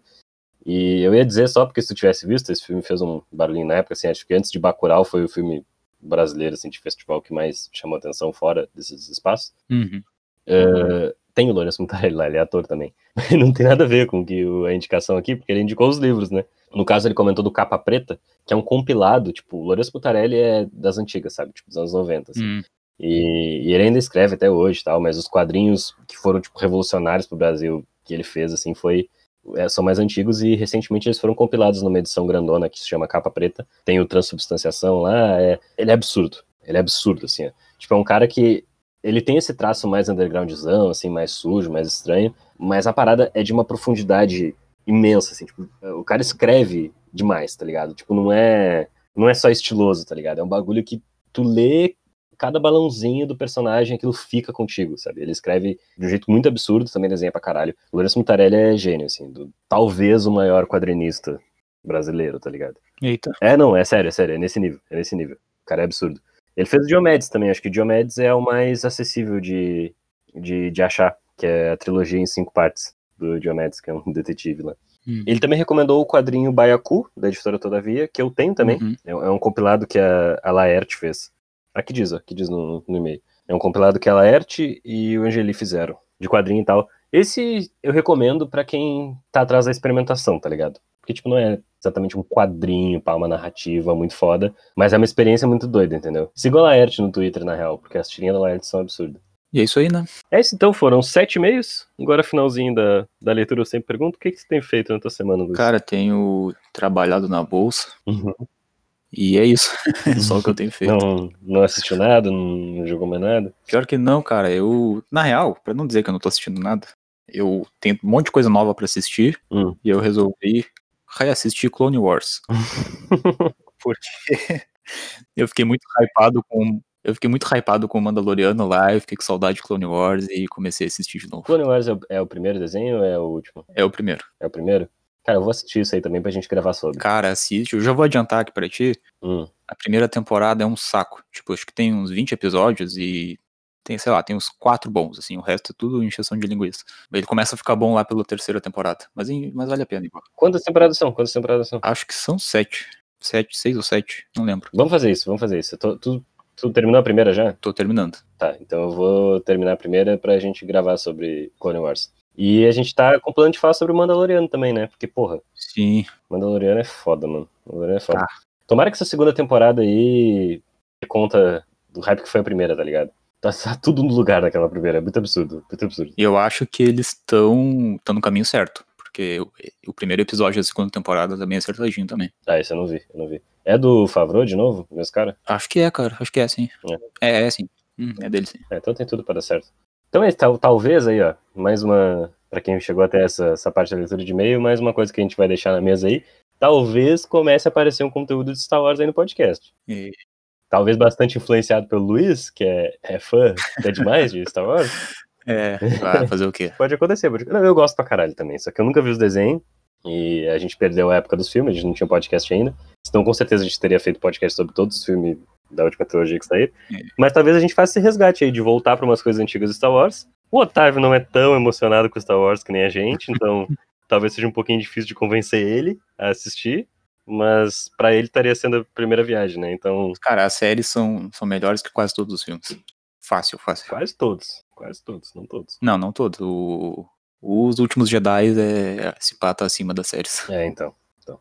E eu ia dizer só porque se tu tivesse visto, esse filme fez um barulhinho na época, assim, acho que antes de Bacurau foi o filme brasileiro, assim, de festival que mais chamou atenção fora desses espaços. Uhum. Eh, tem o Lourenço Mutarelli lá, ele é ator também. não tem nada a ver com que a indicação aqui, porque ele indicou os livros, né? No caso, ele comentou do Capa Preta, que é um compilado, tipo, o Lourenço Mutarelli é das antigas, sabe? Tipo, dos anos 90, assim. Hum. E, e ele ainda escreve até hoje, tal, mas os quadrinhos que foram tipo revolucionários pro Brasil que ele fez assim foi é, são mais antigos e recentemente eles foram compilados numa edição grandona que se chama Capa Preta. Tem o Transubstanciação lá, é, ele é absurdo. Ele é absurdo assim. ó. Tipo, é um cara que ele tem esse traço mais undergroundzão, assim, mais sujo, mais estranho, mas a parada é de uma profundidade imensa, assim, tipo, o cara escreve demais, tá ligado? Tipo, não é não é só estiloso, tá ligado? É um bagulho que tu lê cada balãozinho do personagem, aquilo fica contigo, sabe? Ele escreve de um jeito muito absurdo, também desenha pra caralho. O Lourenço Mutarelli é gênio, assim, do, talvez o maior quadrinista brasileiro, tá ligado? Eita. É, não, é sério, é sério, é nesse nível, é nesse nível. O cara é absurdo. Ele fez o Diomedes também, acho que o Diomedes é o mais acessível de, de, de achar, que é a trilogia em cinco partes do Diomedes, que é um detetive lá. Hum. Ele também recomendou o quadrinho Baiacu, da editora Todavia, que eu tenho também. Uhum. É, é um compilado que a, a Laerte fez. Aqui diz, ó, aqui diz no, no e-mail. É um compilado que a Laerte e o Angeli fizeram, de quadrinho e tal. Esse eu recomendo pra quem tá atrás da experimentação, tá ligado? Porque, tipo, não é exatamente um quadrinho, pá, uma narrativa muito foda, mas é uma experiência muito doida, entendeu? Siga a Laerte no Twitter, na real, porque as tirinhas da Laerte são absurdas. E é isso aí, né? É isso então, foram sete e-mails. Agora, finalzinho da, da leitura, eu sempre pergunto, o que, que você tem feito na tua semana, Luiz? Cara, tenho trabalhado na bolsa Uhum. E é isso. É só o que eu tenho feito. Não, não assistiu nada, não, jogou mais nada? Pior que não, cara. Eu, na real, pra não dizer que eu não tô assistindo nada, eu tenho um monte de coisa nova pra assistir Hum. e eu resolvi reassistir Clone Wars. Porque eu fiquei muito hypado com. Eu fiquei muito hypado com o Mandaloriano lá, eu fiquei com saudade de Clone Wars e comecei a assistir de novo. Clone Wars é o, é o primeiro desenho ou é o último? É o primeiro. É o primeiro? Cara, eu vou assistir isso aí também pra gente gravar sobre. Cara, assiste. Eu já vou adiantar aqui pra ti. Hum. A primeira temporada é um saco. Tipo, acho que tem uns 20 episódios e tem, sei lá, tem uns quatro bons, assim, o resto é tudo encheção de linguiça. Ele começa a ficar bom lá pela terceira temporada, mas, mas vale a pena igual. Quantas temporadas são? Quantas temporadas são? Acho que são sete. Sete, seis ou sete, não lembro. Vamos fazer isso, vamos fazer isso. Tô- tu, tu terminou a primeira já? Tô terminando. Tá, então eu vou terminar a primeira pra gente gravar sobre Clone Wars. E a gente tá com plano de falar sobre o Mandaloriano também, né? Porque, porra, Sim, Mandaloriano é foda, mano. Mandaloriano é foda. Tá. Tomara que essa segunda temporada aí conta do hype que foi a primeira, tá ligado? Tá, tá tudo no lugar daquela primeira, é muito absurdo, muito absurdo. e eu acho que eles estão no caminho certo, porque o, o primeiro episódio da segunda temporada tá bem acertadinho também. Ah, esse eu não vi, eu não vi. É do Favreau de novo, meus cara? Acho que é, cara, acho que é sim. É, é, sim. Hum, é dele sim. É, então tem tudo para dar certo. Então é tal, talvez aí, ó, mais uma, Pra quem chegou até essa, essa parte da leitura de e-mail, mais uma coisa que a gente vai deixar na mesa aí, talvez comece a aparecer um conteúdo de Star Wars aí no podcast. E- Talvez bastante influenciado pelo Luiz, que é, é fã, é demais de Star Wars. É, vai fazer o quê? Pode acontecer. Pode... Não, eu gosto pra caralho também. Só que eu nunca vi os desenhos. E a gente perdeu a época dos filmes, a gente não tinha podcast ainda. Então, com certeza, a gente teria feito podcast sobre todos os filmes da última trilogia que saíram. É. Mas talvez a gente faça esse resgate aí de voltar pra umas coisas antigas do Star Wars. O Otávio não é tão emocionado com Star Wars que nem a gente, então talvez seja um pouquinho difícil de convencer ele a assistir. Mas pra ele estaria sendo a primeira viagem, né? Então, Cara, as séries são, são melhores que quase todos os filmes. Fácil, fácil. quase todos. Quase todos, não todos. Não, não todos. O, os últimos Jedi é se pata acima das séries. É, então. então.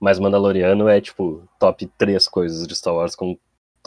Mas Mandaloriano é, tipo, top três coisas de Star Wars com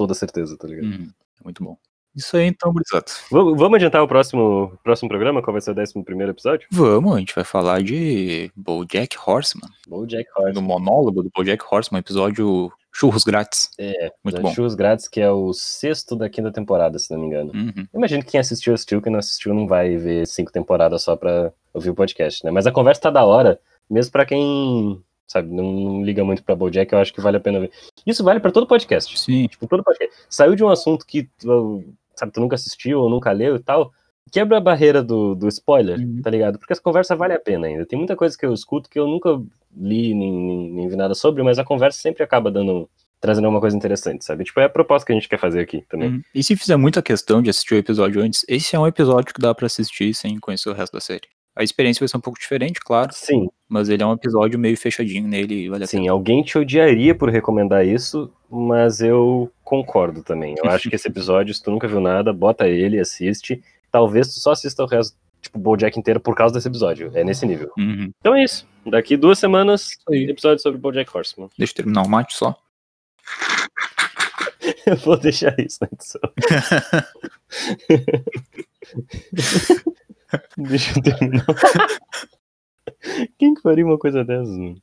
toda certeza, tá ligado? Uhum, é muito bom. Isso aí então, gurizada. Vamos vamos adiantar o próximo, próximo programa? Qual vai ser o décimo primeiro episódio? Vamos, a gente vai falar de BoJack Horseman. BoJack Do Horseman. monólogo do BoJack Horseman, episódio Churros Grátis. É, Muito bom. Churros Grátis, que é o sexto da quinta temporada, se não me engano. Uhum. Eu Imagino que quem assistiu, assistiu. Quem não assistiu não vai ver cinco temporadas só pra ouvir o podcast, né? Mas a conversa tá da hora, mesmo pra quem, sabe, não, não liga muito pra BoJack, eu acho que vale a pena ver. Isso vale pra todo podcast. Sim. Tipo, todo podcast. Saiu de um assunto que tu, sabe, tu nunca assistiu ou nunca leu e tal. Quebra a barreira do, do spoiler, Uhum. tá ligado? Porque essa conversa vale a pena ainda. Tem muita coisa que eu escuto que eu nunca li nem, nem, nem vi nada sobre, mas a conversa sempre acaba dando. trazendo alguma coisa interessante, sabe? Tipo, é a proposta que a gente quer fazer aqui também. Uhum. E se fizer muita questão de assistir o episódio antes, esse é um episódio que dá pra assistir sem conhecer o resto da série. A experiência vai ser um pouco diferente, claro, Sim, mas ele é um episódio meio fechadinho nele e vale a sim, alguém te odiaria por recomendar isso, mas eu concordo também. Eu acho que esse episódio, se tu nunca viu nada, bota ele, assiste. Talvez tu só assista o resto, tipo, o Bojack inteiro por causa desse episódio. É nesse nível. Uhum. Então é isso. Daqui duas semanas, episódio sobre Bojack Horseman. Deixa eu terminar o mate só. Eu vou deixar isso na edição. Deixa eu terminar. Quem que faria uma coisa dessas, mano?